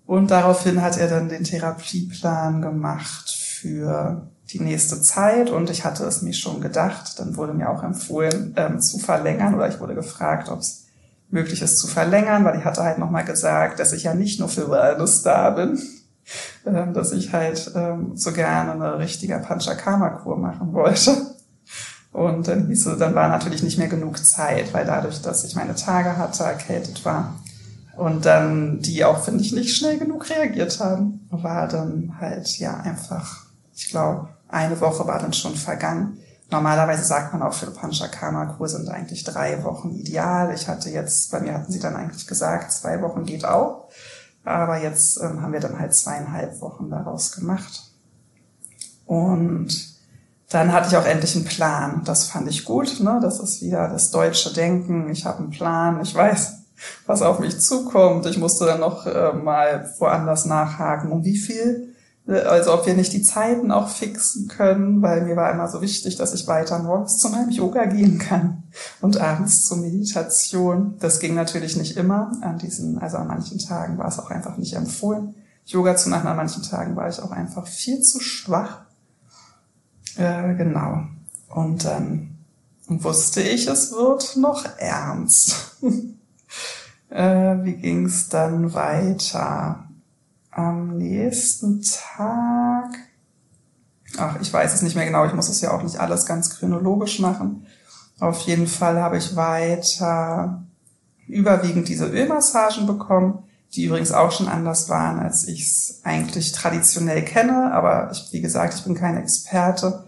Und daraufhin hat er dann den Therapieplan gemacht für die nächste Zeit und ich hatte es mir schon gedacht. Dann wurde mir auch empfohlen, ähm, zu verlängern oder ich wurde gefragt, ob es möglich ist zu verlängern, weil ich hatte halt nochmal gesagt, dass ich ja nicht nur für Wellness da bin. ähm, dass ich halt ähm, so gerne eine richtige Panchakarma-Kur machen wollte. Und dann hieß es, dann war natürlich nicht mehr genug Zeit, weil dadurch, dass ich meine Tage hatte, erkältet war und dann die auch, finde ich, nicht schnell genug reagiert haben, war dann halt ja einfach, ich glaube, eine Woche war dann schon vergangen. Normalerweise sagt man auch für Panchakarma-Kur sind eigentlich drei Wochen ideal. Ich hatte jetzt, bei mir hatten sie dann eigentlich gesagt, zwei Wochen geht auch. Aber jetzt ähm, haben wir dann halt zweieinhalb Wochen daraus gemacht. Und dann hatte ich auch endlich einen Plan. Das fand ich gut. Ne? Das ist wieder das deutsche Denken. Ich habe einen Plan. Ich weiß, was auf mich zukommt. Ich musste dann noch äh, mal woanders nachhaken, um wie viel also ob wir nicht die Zeiten auch fixen können, weil mir war immer so wichtig, dass ich weiter morgens zu meinem Yoga gehen kann und abends zur Meditation. Das ging natürlich nicht immer. An diesen, also an manchen Tagen war es auch einfach nicht empfohlen, Yoga zu machen. An manchen Tagen war ich auch einfach viel zu schwach. Äh, genau. Und dann wusste ich, es wird noch ernst. äh, wie ging es dann weiter? Am nächsten Tag, ach, ich weiß es nicht mehr genau, ich muss es ja auch nicht alles ganz chronologisch machen. Auf jeden Fall habe ich weiter überwiegend diese Ölmassagen bekommen, die übrigens auch schon anders waren, als ich es eigentlich traditionell kenne. Aber ich, wie gesagt, ich bin kein Experte.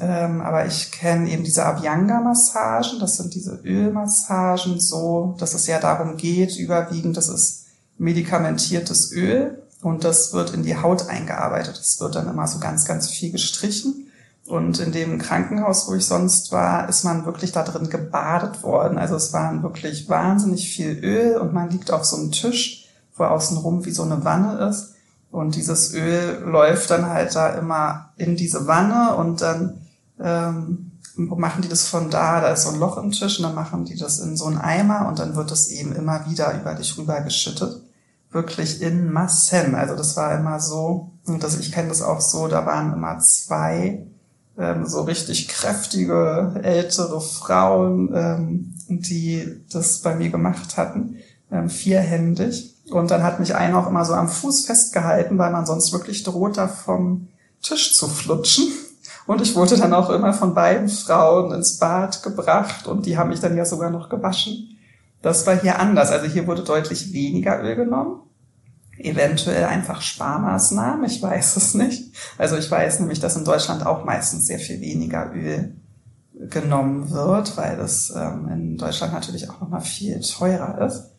Ähm, aber ich kenne eben diese Abhyanga-Massagen. Das sind diese Ölmassagen so, dass es ja darum geht, überwiegend, das ist medikamentiertes Öl und das wird in die Haut eingearbeitet. Das wird dann immer so ganz, ganz viel gestrichen. Und in dem Krankenhaus, wo ich sonst war, ist man wirklich da drin gebadet worden. Also es waren wirklich wahnsinnig viel Öl und man liegt auf so einem Tisch, wo außenrum wie so eine Wanne ist. Und dieses Öl läuft dann halt da immer in diese Wanne und dann ähm, machen die das von da, da ist so ein Loch im Tisch und dann machen die das in so einen Eimer und dann wird es eben immer wieder über dich rüber geschüttet wirklich in Massen. Also das war immer so, und das, ich kenne das auch so, da waren immer zwei ähm, so richtig kräftige ältere Frauen, ähm, die das bei mir gemacht hatten, ähm, vierhändig. Und dann hat mich einer auch immer so am Fuß festgehalten, weil man sonst wirklich droht, da vom Tisch zu flutschen. Und ich wurde dann auch immer von beiden Frauen ins Bad gebracht und die haben mich dann ja sogar noch gewaschen. Das war hier anders. Also hier wurde deutlich weniger Öl genommen eventuell einfach Sparmaßnahmen, ich weiß es nicht. Also ich weiß nämlich, dass in Deutschland auch meistens sehr viel weniger Öl genommen wird, weil das ähm, in Deutschland natürlich auch nochmal viel teurer ist.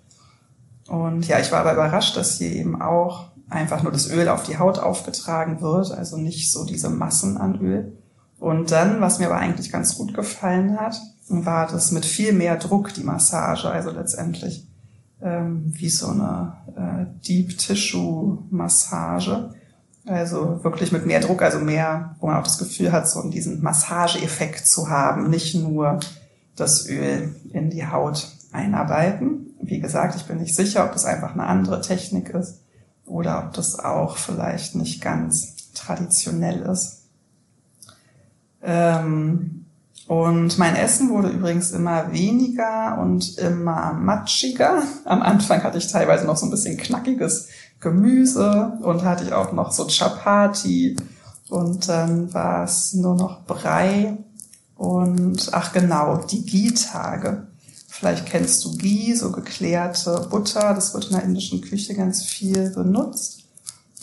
Und ja, ich war aber überrascht, dass hier eben auch einfach nur das Öl auf die Haut aufgetragen wird, also nicht so diese Massen an Öl. Und dann, was mir aber eigentlich ganz gut gefallen hat, war das mit viel mehr Druck, die Massage, also letztendlich ähm, wie so eine äh, Deep Tissue Massage. Also wirklich mit mehr Druck, also mehr, wo man auch das Gefühl hat, so diesen Massageeffekt zu haben, nicht nur das Öl in die Haut einarbeiten. Wie gesagt, ich bin nicht sicher, ob das einfach eine andere Technik ist oder ob das auch vielleicht nicht ganz traditionell ist. Ähm, und mein Essen wurde übrigens immer weniger und immer matschiger. Am Anfang hatte ich teilweise noch so ein bisschen knackiges Gemüse und hatte ich auch noch so Chapati und dann war es nur noch Brei und ach genau, die Ghee-Tage. Vielleicht kennst du Ghee, so geklärte Butter. Das wird in der indischen Küche ganz viel benutzt.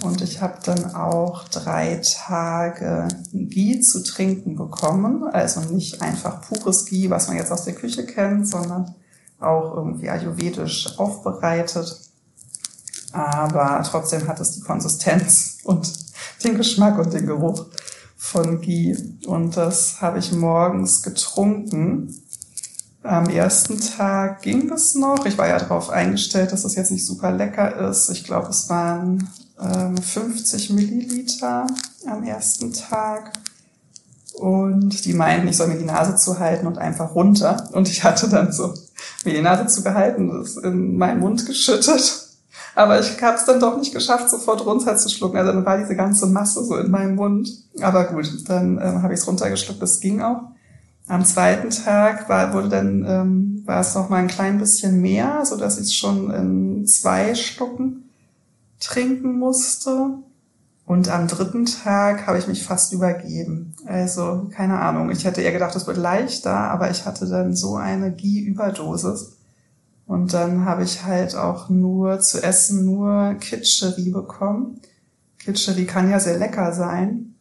Und ich habe dann auch drei Tage Ghee zu trinken bekommen. Also nicht einfach pures Ghee, was man jetzt aus der Küche kennt, sondern auch irgendwie ayurvedisch aufbereitet. Aber trotzdem hat es die Konsistenz und den Geschmack und den Geruch von Ghee. Und das habe ich morgens getrunken. Am ersten Tag ging es noch. Ich war ja darauf eingestellt, dass es jetzt nicht super lecker ist. Ich glaube, es waren 50 ähm, Milliliter am ersten Tag. Und die meinten, ich soll mir die Nase zuhalten und einfach runter. Und ich hatte dann so mir die Nase zugehalten, das in meinen Mund geschüttet. Aber ich habe es dann doch nicht geschafft, sofort runterzuschlucken. Also dann war diese ganze Masse so in meinem Mund. Aber gut, dann ähm, habe ich es runtergeschluckt, das ging auch. Am zweiten Tag war, wurde dann, ähm, war es noch mal ein klein bisschen mehr, so dass ich es schon in zwei Schlucken trinken musste. Und am dritten Tag habe ich mich fast übergeben. Also keine Ahnung, ich hätte eher gedacht, es wird leichter, aber ich hatte dann so eine Gie-Überdosis. Und dann habe ich halt auch nur zu essen nur Kitscheri bekommen. Kitscheri kann ja sehr lecker sein,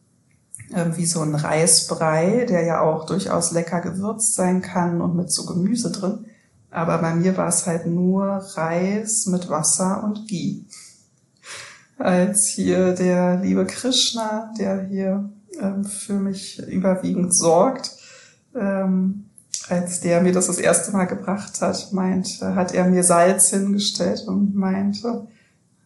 ähm, wie so ein Reisbrei, der ja auch durchaus lecker gewürzt sein kann und mit so Gemüse drin. Aber bei mir war es halt nur Reis mit Wasser und Ghee als hier der liebe Krishna, der hier ähm, für mich überwiegend sorgt, ähm, als der mir das das erste Mal gebracht hat, meinte, hat er mir Salz hingestellt und meinte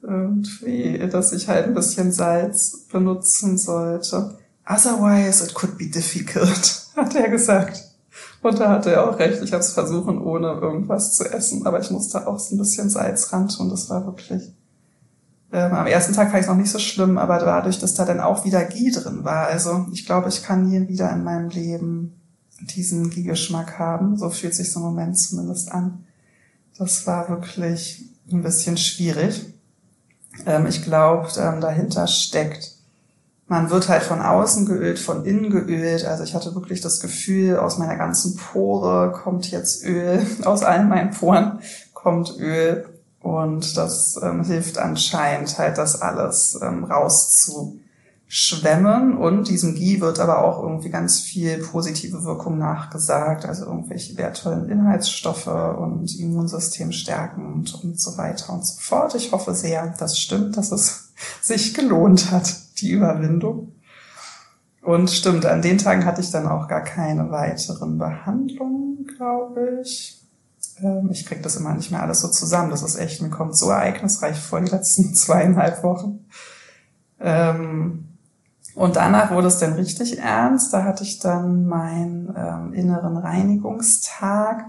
irgendwie, dass ich halt ein bisschen Salz benutzen sollte. Otherwise it could be difficult, hat er gesagt. Und da hatte er auch recht. Ich habe es versuchen, ohne irgendwas zu essen, aber ich musste auch so ein bisschen Salz ran tun. Das war wirklich ähm, am ersten Tag fand ich es noch nicht so schlimm, aber dadurch, dass da dann auch wieder Gie drin war, also ich glaube, ich kann nie wieder in meinem Leben diesen Gie-Geschmack haben. So fühlt sich so ein Moment zumindest an. Das war wirklich ein bisschen schwierig. Ähm, ich glaube, ähm, dahinter steckt, man wird halt von außen geölt, von innen geölt. Also ich hatte wirklich das Gefühl, aus meiner ganzen Pore kommt jetzt Öl, aus allen meinen Poren kommt Öl. Und das ähm, hilft anscheinend halt, das alles ähm, rauszuschwemmen. Und diesem Ghee wird aber auch irgendwie ganz viel positive Wirkung nachgesagt, also irgendwelche wertvollen Inhaltsstoffe und Immunsystem stärkend und so weiter und so fort. Ich hoffe sehr, das stimmt, dass es sich gelohnt hat, die Überwindung. Und stimmt, an den Tagen hatte ich dann auch gar keine weiteren Behandlungen, glaube ich. Ähm, ich krieg das immer nicht mehr alles so zusammen. Das ist echt, mir kommt so ereignisreich vor die letzten zweieinhalb Wochen. Ähm, und danach wurde es dann richtig ernst. Da hatte ich dann meinen ähm, inneren Reinigungstag,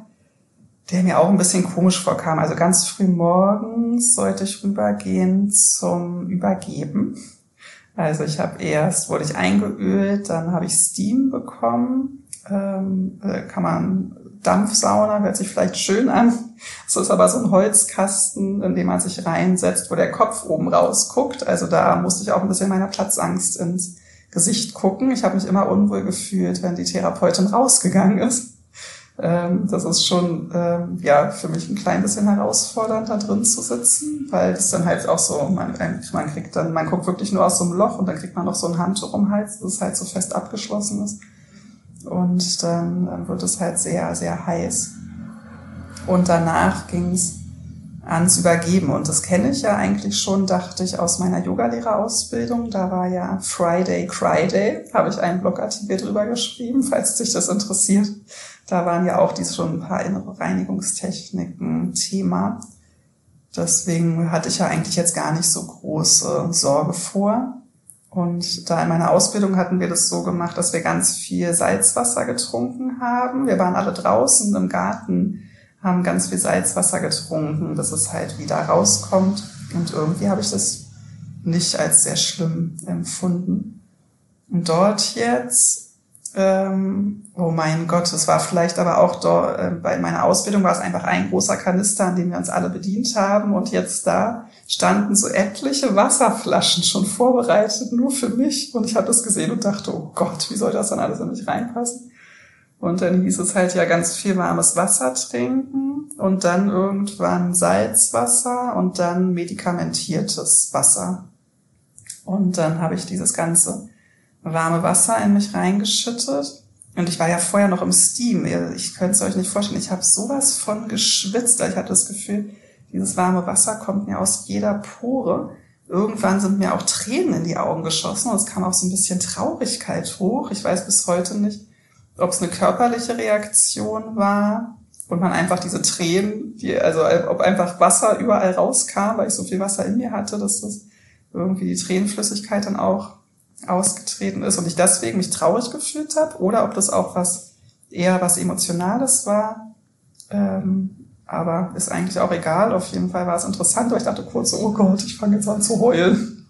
der mir auch ein bisschen komisch vorkam. Also ganz früh morgens sollte ich rübergehen zum Übergeben. Also ich habe erst, wurde ich eingeölt, dann habe ich Steam bekommen. Ähm, äh, kann man Dampfsauna, hört sich vielleicht schön an. Es ist aber so ein Holzkasten, in dem man sich reinsetzt, wo der Kopf oben rausguckt. Also da musste ich auch ein bisschen meiner Platzangst ins Gesicht gucken. Ich habe mich immer unwohl gefühlt, wenn die Therapeutin rausgegangen ist. Ähm, das ist schon ähm, ja für mich ein klein bisschen herausfordernd, da drin zu sitzen, weil das dann halt auch so, man, man kriegt dann, man guckt wirklich nur aus so einem Loch und dann kriegt man noch so ein Handtuch um Hals, das halt so fest abgeschlossen ist. Und dann, wird es halt sehr, sehr heiß. Und danach ging es ans Übergeben. Und das kenne ich ja eigentlich schon, dachte ich, aus meiner Yogalehrerausbildung. Da war ja Friday, Cry Day, habe ich einen Blogartikel drüber geschrieben, falls dich das interessiert. Da waren ja auch diese schon ein paar innere Reinigungstechniken Thema. Deswegen hatte ich ja eigentlich jetzt gar nicht so große Sorge vor. Und da in meiner Ausbildung hatten wir das so gemacht, dass wir ganz viel Salzwasser getrunken haben. Wir waren alle draußen im Garten, haben ganz viel Salzwasser getrunken, dass es halt wieder rauskommt. Und irgendwie habe ich das nicht als sehr schlimm empfunden. Und dort jetzt ähm, oh mein Gott, es war vielleicht aber auch dort, äh, bei meiner Ausbildung war es einfach ein großer Kanister, an dem wir uns alle bedient haben. Und jetzt da standen so etliche Wasserflaschen schon vorbereitet, nur für mich. Und ich habe das gesehen und dachte, oh Gott, wie soll das dann alles in mich reinpassen? Und dann hieß es halt ja ganz viel warmes Wasser trinken und dann irgendwann Salzwasser und dann medikamentiertes Wasser. Und dann habe ich dieses ganze warme Wasser in mich reingeschüttet. Und ich war ja vorher noch im Steam. Ich könnte es euch nicht vorstellen. Ich habe sowas von geschwitzt. Ich hatte das Gefühl, dieses warme Wasser kommt mir aus jeder Pore. Irgendwann sind mir auch Tränen in die Augen geschossen und es kam auch so ein bisschen Traurigkeit hoch. Ich weiß bis heute nicht, ob es eine körperliche Reaktion war und man einfach diese Tränen, die, also ob einfach Wasser überall rauskam, weil ich so viel Wasser in mir hatte, dass das irgendwie die Tränenflüssigkeit dann auch ausgetreten ist und ich deswegen mich traurig gefühlt habe oder ob das auch was eher was Emotionales war. Ähm, aber ist eigentlich auch egal. Auf jeden Fall war es interessant, weil ich dachte kurz, oh Gott, ich fange jetzt an zu heulen.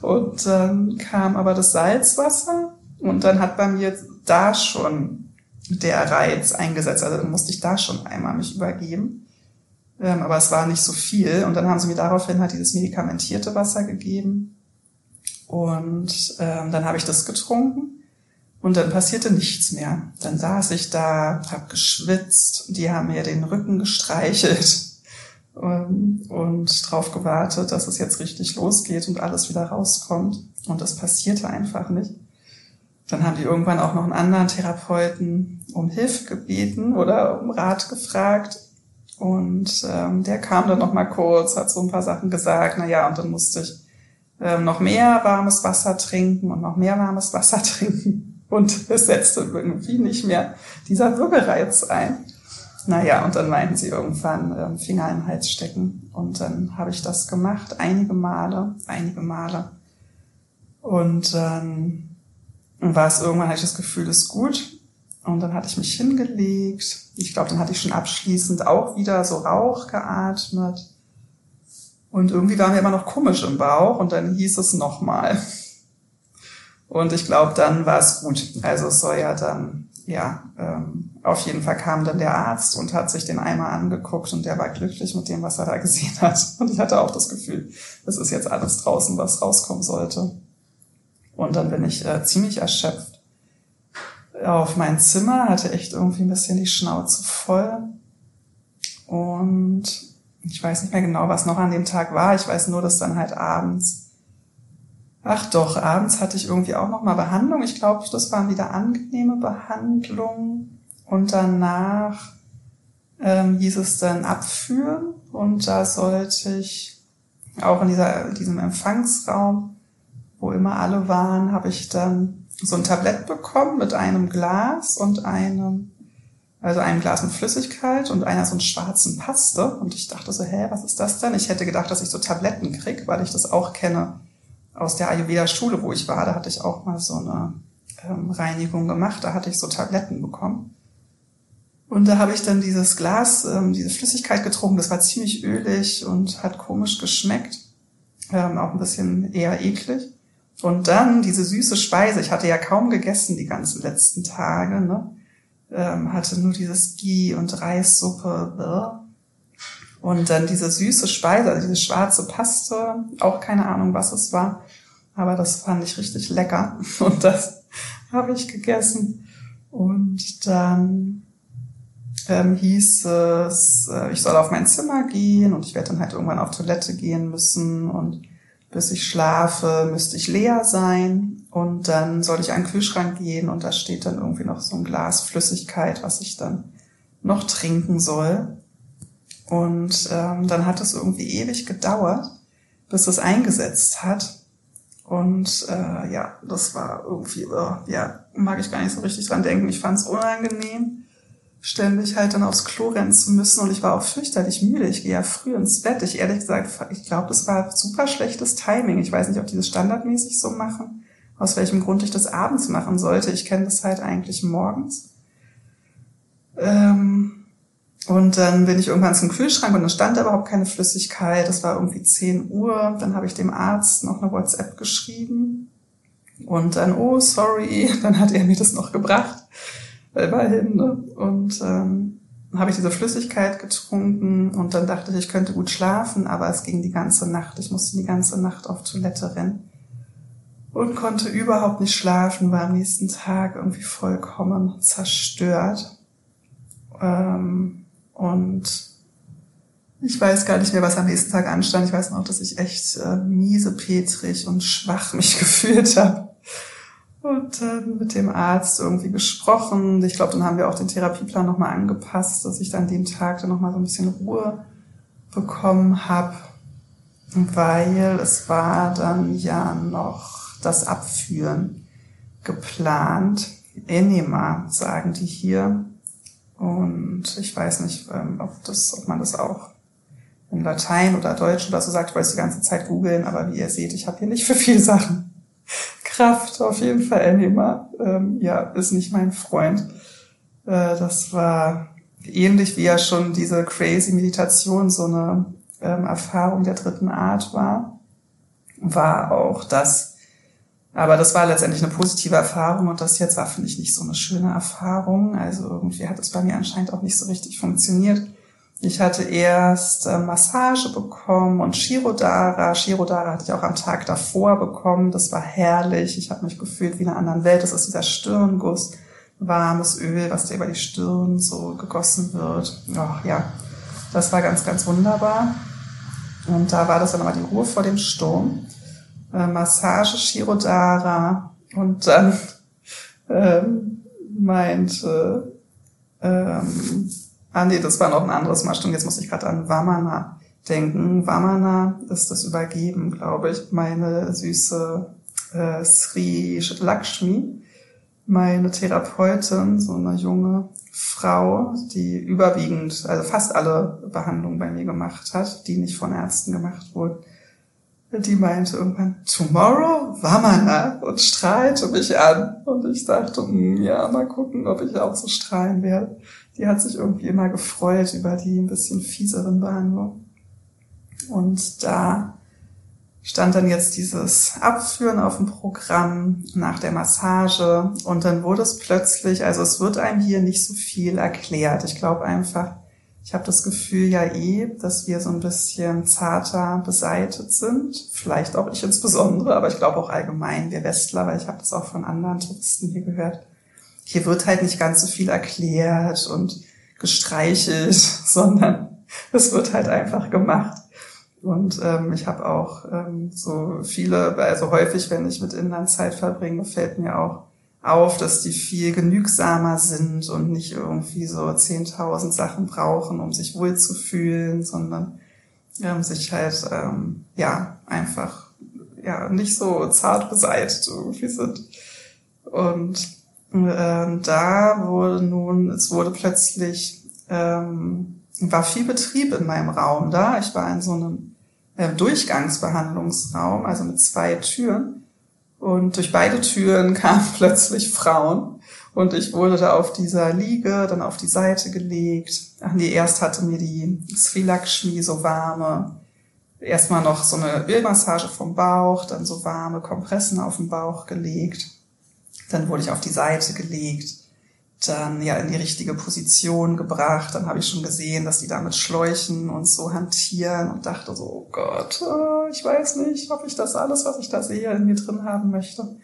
Und dann kam aber das Salzwasser und dann hat bei mir da schon der Reiz eingesetzt. Also dann musste ich da schon einmal mich übergeben. Ähm, aber es war nicht so viel. Und dann haben sie mir daraufhin halt dieses medikamentierte Wasser gegeben. Und ähm, dann habe ich das getrunken. Und dann passierte nichts mehr. Dann saß ich da, habe geschwitzt, die haben mir den Rücken gestreichelt ähm, und drauf gewartet, dass es jetzt richtig losgeht und alles wieder rauskommt. Und das passierte einfach nicht. Dann haben die irgendwann auch noch einen anderen Therapeuten um Hilfe gebeten oder um Rat gefragt. Und ähm, der kam dann noch mal kurz, hat so ein paar Sachen gesagt. Na ja, und dann musste ich noch mehr warmes Wasser trinken und noch mehr warmes Wasser trinken. Und es setzte irgendwie nicht mehr dieser Würgereiz ein. Naja, und dann meinten sie irgendwann ähm, Finger im Hals stecken. Und dann habe ich das gemacht, einige Male, einige Male. Und dann war es irgendwann, hatte ich das Gefühl, ist gut. Und dann hatte ich mich hingelegt. Ich glaube, dann hatte ich schon abschließend auch wieder so Rauch geatmet. Und irgendwie war mir immer noch komisch im Bauch und dann hieß es nochmal. Und ich glaube, dann war es gut. Also es soll ja dann, ja, ähm, auf jeden Fall kam dann der Arzt und hat sich den Eimer angeguckt und der war glücklich mit dem, was er da gesehen hat. Und ich hatte auch das Gefühl, es ist jetzt alles draußen, was rauskommen sollte. Und dann bin ich äh, ziemlich erschöpft auf mein Zimmer, hatte echt irgendwie ein bisschen die Schnauze voll. Und ich weiß nicht mehr genau, was noch an dem Tag war. Ich weiß nur, dass dann halt abends, ach doch, abends hatte ich irgendwie auch noch mal Behandlung. Ich glaube, das waren wieder angenehme Behandlungen. Und danach ähm, hieß es dann abführen. Und da sollte ich auch in dieser, diesem Empfangsraum, wo immer alle waren, habe ich dann so ein Tablett bekommen mit einem Glas und einem, also einem Glas mit Flüssigkeit und einer so einen schwarzen Paste. Und ich dachte so, hä, was ist das denn? Ich hätte gedacht, dass ich so Tabletten krieg, weil ich das auch kenne aus der Ayurveda-Schule, wo ich war. Da hatte ich auch mal so eine ähm, Reinigung gemacht. Da hatte ich so Tabletten bekommen. Und da habe ich dann dieses Glas, ähm, diese Flüssigkeit getrunken. Das war ziemlich ölig und hat komisch geschmeckt. Ähm, auch ein bisschen eher eklig. Und dann diese süße Speise. Ich hatte ja kaum gegessen die ganzen letzten Tage, ne? Ähm, hatte nur dieses Ghee und Reissuppe. Und dann diese süße Speise, also diese schwarze Paste, auch keine Ahnung, was es war. Aber das fand ich richtig lecker. Und das habe ich gegessen. Und dann ähm, hieß es, äh, ich soll auf mein Zimmer gehen und ich werde dann halt irgendwann auf Toilette gehen müssen und bis ich schlafe, müsste ich leer sein und dann soll ich an den Kühlschrank gehen und da steht dann irgendwie noch so ein Glas Flüssigkeit, was ich dann noch trinken soll. Und ähm, dann hat es irgendwie ewig gedauert, bis es eingesetzt hat. Und äh, ja, das war irgendwie, äh, ja, mag ich gar nicht so richtig dran denken. Ich fand es unangenehm ständig halt dann aufs Klo rennen zu müssen und ich war auch fürchterlich müde. Ich gehe ja früh ins Bett. Ich ehrlich gesagt, ich glaube, das war super schlechtes Timing. Ich weiß nicht, ob die das standardmäßig so machen, aus welchem Grund ich das abends machen sollte. Ich kenne das halt eigentlich morgens. Ähm, und dann bin ich irgendwann zum Kühlschrank und dann stand da überhaupt keine Flüssigkeit. Das war irgendwie 10 Uhr. Dann habe ich dem Arzt noch eine WhatsApp geschrieben. Und dann, oh, sorry, dann hat er mir das noch gebracht immerhin. Ne? Und ähm, habe ich diese Flüssigkeit getrunken und dann dachte ich, ich könnte gut schlafen, aber es ging die ganze Nacht. Ich musste die ganze Nacht auf Toilette rennen und konnte überhaupt nicht schlafen, war am nächsten Tag irgendwie vollkommen zerstört. Ähm, und ich weiß gar nicht mehr, was am nächsten Tag anstand. Ich weiß noch, dass ich echt äh, miese, petrig und schwach mich gefühlt habe. Und dann mit dem Arzt irgendwie gesprochen. Ich glaube, dann haben wir auch den Therapieplan nochmal angepasst, dass ich dann den Tag dann nochmal so ein bisschen Ruhe bekommen habe. Weil es war dann ja noch das Abführen geplant. Enema, sagen die hier. Und ich weiß nicht, ähm, ob, das, ob man das auch in Latein oder Deutsch oder so sagt. Ich wollte es die ganze Zeit googeln, aber wie ihr seht, ich habe hier nicht für viele Sachen Kraft, auf jeden Fall Anima. Ähm, ja, ist nicht mein Freund. Äh, das war ähnlich wie ja schon diese crazy Meditation so eine ähm, Erfahrung der dritten Art war, war auch das. Aber das war letztendlich eine positive Erfahrung und das jetzt war, finde ich, nicht so eine schöne Erfahrung. Also irgendwie hat es bei mir anscheinend auch nicht so richtig funktioniert. Ich hatte erst äh, Massage bekommen und Shirodara. Shirodara hatte ich auch am Tag davor bekommen. Das war herrlich. Ich habe mich gefühlt wie in einer anderen Welt. Das ist dieser Stirnguss, warmes Öl, was dir über die Stirn so gegossen wird. Oh, ja, das war ganz, ganz wunderbar. Und da war das dann aber die Ruhe vor dem Sturm. Äh, Massage Shirodara und dann ähm, meinte ähm, Ah nee, das war noch ein anderes Mal. Stimmt, jetzt muss ich gerade an Vamana denken. Vamana ist das Übergeben, glaube ich. Meine süße äh, Sri Lakshmi, meine Therapeutin, so eine junge Frau, die überwiegend, also fast alle Behandlungen bei mir gemacht hat, die nicht von Ärzten gemacht wurden. Die meinte irgendwann, tomorrow, Vamana, und strahlte mich an. Und ich dachte, hm, ja, mal gucken, ob ich auch so strahlen werde die hat sich irgendwie immer gefreut über die ein bisschen fieseren Behandlungen. Und da stand dann jetzt dieses Abführen auf dem Programm nach der Massage und dann wurde es plötzlich, also es wird einem hier nicht so viel erklärt. Ich glaube einfach, ich habe das Gefühl ja eh, dass wir so ein bisschen zarter beseitet sind. Vielleicht auch ich insbesondere, aber ich glaube auch allgemein wir Westler, weil ich habe das auch von anderen Touristen hier gehört hier wird halt nicht ganz so viel erklärt und gestreichelt, sondern es wird halt einfach gemacht. Und ähm, ich habe auch ähm, so viele, also häufig, wenn ich mit Indern Zeit verbringe, fällt mir auch auf, dass die viel genügsamer sind und nicht irgendwie so 10.000 Sachen brauchen, um sich wohlzufühlen, sondern ähm, sich halt, ähm, ja, einfach, ja, nicht so zart beseitigt irgendwie sind. Und ähm, da wurde nun, es wurde plötzlich, ähm, war viel Betrieb in meinem Raum da. Ich war in so einem äh, Durchgangsbehandlungsraum, also mit zwei Türen. Und durch beide Türen kamen plötzlich Frauen. Und ich wurde da auf dieser Liege dann auf die Seite gelegt. Ach nee, erst hatte mir die Sri Lakshmi so warme, erstmal noch so eine Ölmassage vom Bauch, dann so warme Kompressen auf den Bauch gelegt. Dann wurde ich auf die Seite gelegt, dann ja in die richtige Position gebracht. Dann habe ich schon gesehen, dass die da mit Schläuchen und so hantieren und dachte so, oh Gott, äh, ich weiß nicht, ob ich das alles, was ich da sehe, in mir drin haben möchte.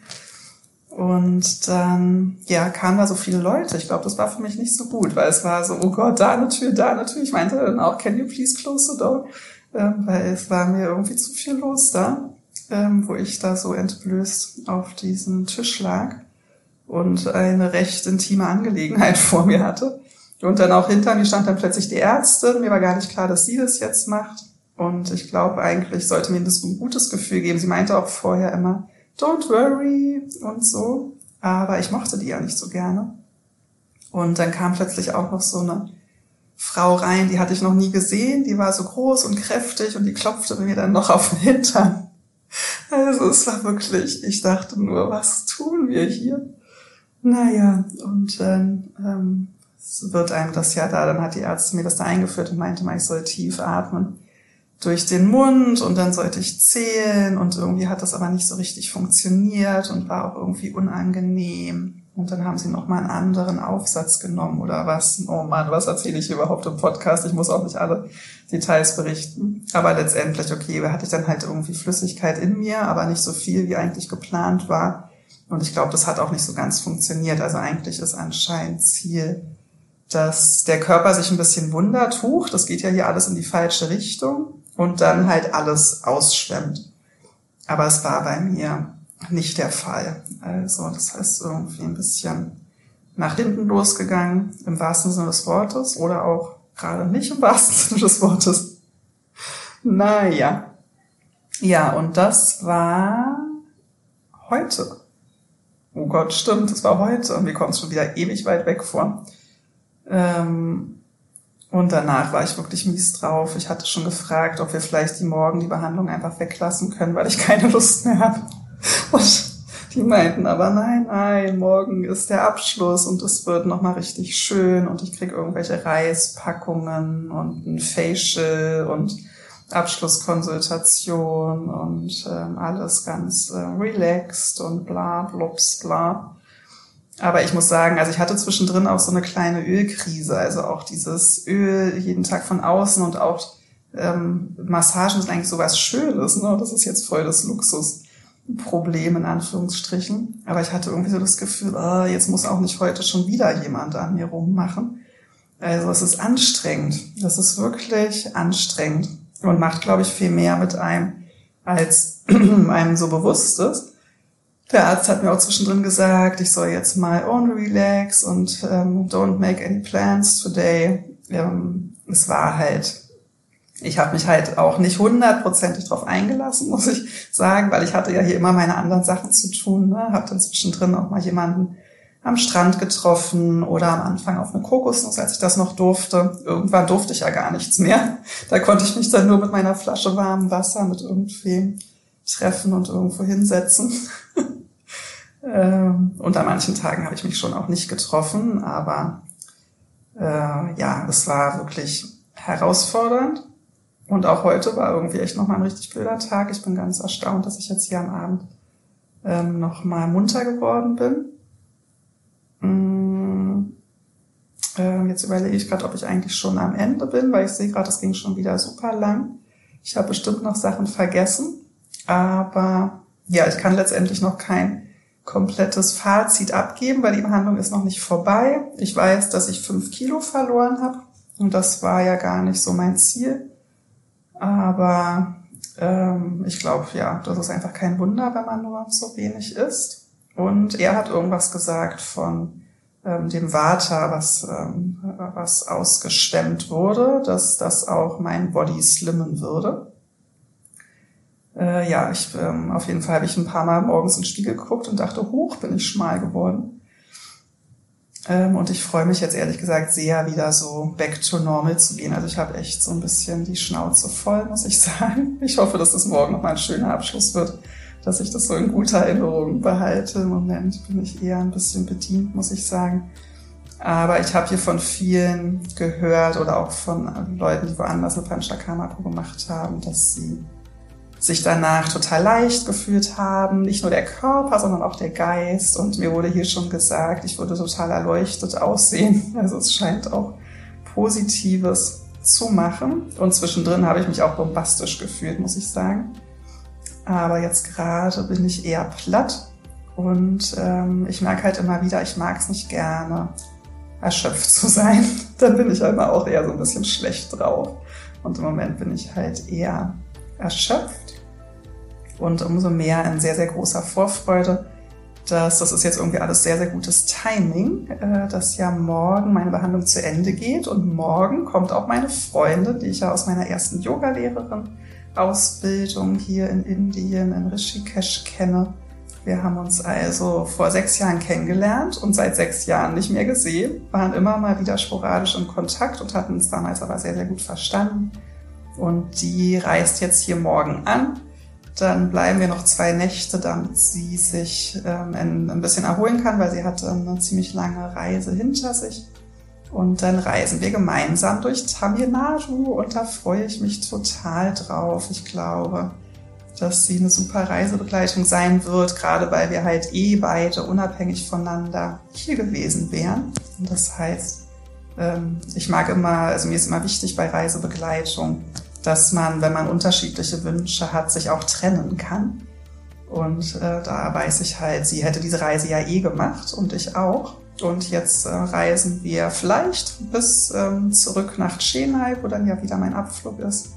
Und dann, ja, kamen da so viele Leute. Ich glaube, das war für mich nicht so gut, weil es war so, oh Gott, da eine Tür, da eine Tür. Ich meinte dann auch, can you please close the door? Ähm, weil es war mir irgendwie zu viel los da, ähm, wo ich da so entblößt auf diesem Tisch lag und eine recht intime Angelegenheit vor mir hatte. Und dann auch hinter mir stand dann plötzlich die Ärztin. Mir war gar nicht klar, dass sie das jetzt macht. Und ich glaube, eigentlich sollte mir das ein gutes Gefühl geben. Sie meinte auch vorher immer, don't worry und so. Aber ich mochte die ja nicht so gerne. Und dann kam plötzlich auch noch so eine Frau rein, die hatte ich noch nie gesehen. Die war so groß und kräftig und die klopfte mir dann noch auf den Hintern. Also es war wirklich, ich dachte nur, was tun wir hier? Naja, und dann ähm, wird einem das ja da, dann hat die Ärztin mir das da eingeführt und meinte mal, ich soll tief atmen durch den Mund und dann sollte ich zählen und irgendwie hat das aber nicht so richtig funktioniert und war auch irgendwie unangenehm. Und dann haben sie nochmal einen anderen Aufsatz genommen oder was. Oh Mann, was erzähle ich überhaupt im Podcast? Ich muss auch nicht alle Details berichten. Aber letztendlich, okay, hatte ich dann halt irgendwie Flüssigkeit in mir, aber nicht so viel, wie eigentlich geplant war. Und ich glaube, das hat auch nicht so ganz funktioniert. Also eigentlich ist anscheinend Ziel, dass der Körper sich ein bisschen wundert, huch, das geht ja hier alles in die falsche Richtung und dann halt alles ausschwemmt. Aber es war bei mir nicht der Fall. Also das heißt irgendwie ein bisschen nach hinten losgegangen, im wahrsten Sinne des Wortes oder auch gerade nicht im wahrsten Sinne des Wortes. Naja. Ja, und das war heute. Oh Gott, stimmt, das war heute. Und wir kommen schon wieder ewig weit weg vor. Ähm, und danach war ich wirklich mies drauf. Ich hatte schon gefragt, ob wir vielleicht die Morgen die Behandlung einfach weglassen können, weil ich keine Lust mehr habe. Und die meinten aber, nein, nein, morgen ist der Abschluss und es wird nochmal richtig schön und ich krieg irgendwelche Reispackungen und ein Facial und Abschlusskonsultation und ähm, alles ganz äh, relaxed und bla, blups, bla. Aber ich muss sagen, also ich hatte zwischendrin auch so eine kleine Ölkrise, also auch dieses Öl jeden Tag von außen und auch ähm, Massagen sind eigentlich sowas Schönes, ne? Das ist jetzt voll das Luxusproblem in Anführungsstrichen. Aber ich hatte irgendwie so das Gefühl, oh, jetzt muss auch nicht heute schon wieder jemand an mir rummachen. Also es ist anstrengend. Das ist wirklich anstrengend und macht, glaube ich, viel mehr mit einem, als einem so bewusst ist. Der Arzt hat mir auch zwischendrin gesagt, ich soll jetzt mal only relax und ähm, don't make any plans today. Ähm, es war halt, ich habe mich halt auch nicht hundertprozentig drauf eingelassen, muss ich sagen, weil ich hatte ja hier immer meine anderen Sachen zu tun. Ne? Habe dann zwischendrin auch mal jemanden am Strand getroffen oder am Anfang auf eine Kokosnuss, als ich das noch durfte. Irgendwann durfte ich ja gar nichts mehr. Da konnte ich mich dann nur mit meiner Flasche warmem Wasser mit irgendwem treffen und irgendwo hinsetzen. Ähm, und an manchen Tagen habe ich mich schon auch nicht getroffen, aber äh, ja, es war wirklich herausfordernd. Und auch heute war irgendwie echt nochmal ein richtig blöder Tag. Ich bin ganz erstaunt, dass ich jetzt hier am Abend ähm, nochmal munter geworden bin. Mm, äh, jetzt überlege ich gerade, ob ich eigentlich schon am Ende bin, weil ich sehe gerade, es ging schon wieder super lang. Ich habe bestimmt noch Sachen vergessen, aber ja, ich kann letztendlich noch kein komplettes Fazit abgeben, weil die Behandlung ist noch nicht vorbei. Ich weiß, dass ich fünf Kilo verloren habe und das war ja gar nicht so mein Ziel. Aber ähm, ich glaube, ja, das ist einfach kein Wunder, wenn man nur so wenig isst. Und er hat irgendwas gesagt von ähm, dem Vata, was, ähm, was ausgestemmt wurde, dass das auch mein Body slimmen würde. Äh, ja, ich, ähm, auf jeden Fall habe ich ein paar Mal morgens in den Spiegel geguckt und dachte, hoch, bin ich schmal geworden. Ähm, und ich freue mich jetzt ehrlich gesagt sehr, wieder so back to normal zu gehen. Also ich habe echt so ein bisschen die Schnauze voll, muss ich sagen. Ich hoffe, dass das morgen noch mal ein schöner Abschluss wird, dass ich das so in guter Erinnerung behalte. Im Moment bin ich eher ein bisschen bedient, muss ich sagen. Aber ich habe hier von vielen gehört oder auch von Leuten, die woanders eine Panchakarma gemacht haben, dass sie sich danach total leicht gefühlt haben. Nicht nur der Körper, sondern auch der Geist. Und mir wurde hier schon gesagt, ich würde total erleuchtet aussehen. Also es scheint auch Positives zu machen. Und zwischendrin habe ich mich auch bombastisch gefühlt, muss ich sagen. Aber jetzt gerade bin ich eher platt. Und ähm, ich merke halt immer wieder, ich mag es nicht gerne, erschöpft zu sein. Dann bin ich immer auch eher so ein bisschen schlecht drauf. Und im Moment bin ich halt eher erschöpft und umso mehr in sehr, sehr großer Vorfreude, dass das ist jetzt irgendwie alles sehr, sehr gutes Timing, äh, dass ja morgen meine Behandlung zu Ende geht und morgen kommt auch meine Freundin, die ich ja aus meiner ersten Yogalehrerin Ausbildung hier in Indien, in Rishikesh kenne. Wir haben uns also vor sechs Jahren kennengelernt und seit sechs Jahren nicht mehr gesehen, waren immer mal wieder sporadisch in Kontakt und hatten uns damals aber sehr, sehr gut verstanden. Und die reist jetzt hier morgen an dann bleiben wir noch zwei Nächte, damit sie sich ähm, ein, bisschen erholen kann, weil sie hatte eine ziemlich lange Reise hinter sich. Und dann reisen wir gemeinsam durch Tamil Nadu und da freue ich mich total drauf. Ich glaube, dass sie eine super Reisebegleitung sein wird, gerade weil wir halt eh beide unabhängig voneinander hier gewesen wären. Und das heißt, ähm, ich mag immer, also mir ist immer wichtig bei Reisebegleitung, dass man, wenn man unterschiedliche Wünsche hat, sich auch trennen kann. Und äh, da weiß ich halt, sie hätte diese Reise ja eh gemacht und ich auch. Und jetzt äh, reisen wir vielleicht bis ähm, zurück nach Chennai, wo dann ja wieder mein Abflug ist.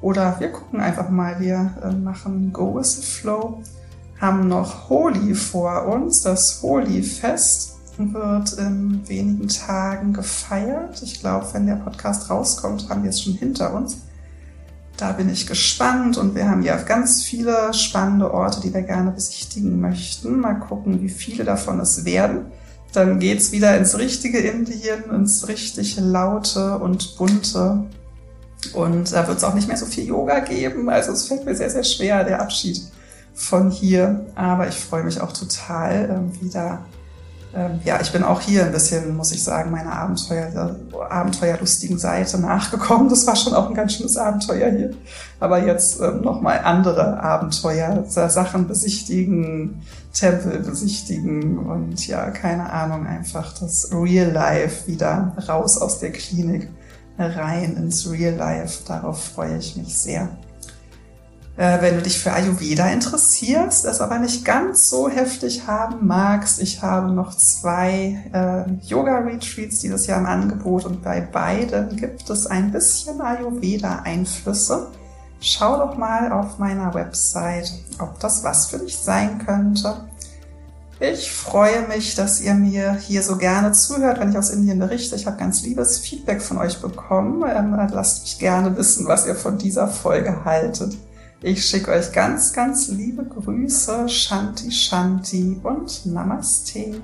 Oder wir gucken einfach mal, wir äh, machen Go with the Flow, haben noch Holi vor uns. Das Holi-Fest wird in wenigen Tagen gefeiert. Ich glaube, wenn der Podcast rauskommt, haben wir es schon hinter uns. Da bin ich gespannt und wir haben ja ganz viele spannende Orte, die wir gerne besichtigen möchten. Mal gucken, wie viele davon es werden. Dann geht's wieder ins richtige Indien, ins richtig laute und bunte. Und da wird es auch nicht mehr so viel Yoga geben. Also es fällt mir sehr, sehr schwer, der Abschied von hier. Aber ich freue mich auch total, ähm, wieder ähm, ja, ich bin auch hier ein bisschen, muss ich sagen, meiner Abenteuer, abenteuerlustigen Seite nachgekommen. Das war schon auch ein ganz schönes Abenteuer hier. Aber jetzt ähm, nochmal andere Abenteuer, Sachen besichtigen, Tempel besichtigen und ja, keine Ahnung, einfach das Real Life wieder raus aus der Klinik, rein ins Real Life. Darauf freue ich mich sehr. Äh, wenn du dich für Ayurveda interessierst, es aber nicht ganz so heftig haben magst, ich habe noch zwei äh, Yoga-Retreats dieses Jahr im Angebot und bei beiden gibt es ein bisschen Ayurveda-Einflüsse. Schau doch mal auf meiner Website, ob das was für dich sein könnte. Ich freue mich, dass ihr mir hier so gerne zuhört, wenn ich aus Indien berichte. Ich habe ganz liebes Feedback von euch bekommen. Ähm, lasst mich gerne wissen, was ihr von dieser Folge haltet. Ich schicke euch ganz, ganz liebe Grüße, Shanti, Shanti und Namaste.